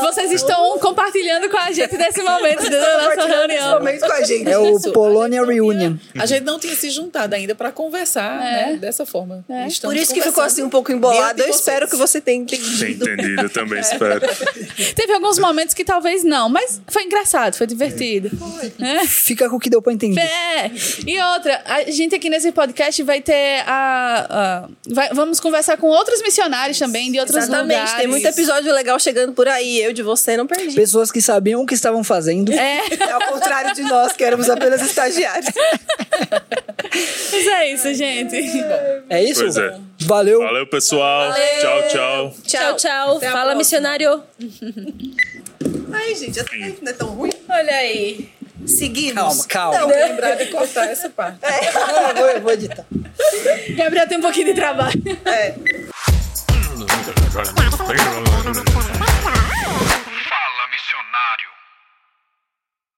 Vocês estão compartilhando com a gente desse momento da nossa reunião. momento com a gente. É o Polônia Reunion. A gente não tinha se juntado ainda pra conversar né, dessa forma. Estamos Por isso que ficou assim um pouco embolado. Eu espero que você tenha Tem entendido. entendido, eu também espero. Teve alguns momentos que talvez não, mas foi engraçado, foi divertido. É. Fica com o que deu pra entender. É. E outra, a gente aqui nesse podcast vai ter a. a- vai- vamos conversar com outros missionários também, de outros Exatamente. lugares. Tem muito episódio legal chegando por aí. Eu de você não perdi. Pessoas que sabiam o que estavam fazendo. É, É ao contrário de nós, que éramos apenas estagiários. mas é isso, gente. É isso? Pois é. Valeu. Valeu, pessoal. Tchau, tchau. Tchau, tchau. Até Fala, missionário. Ai, gente, até não é tão ruim. Olha aí. Seguimos. Calma, calma. Não, lembrar de cortar essa parte. Eu vou, eu vou editar. Gabriel tem um pouquinho de trabalho. é.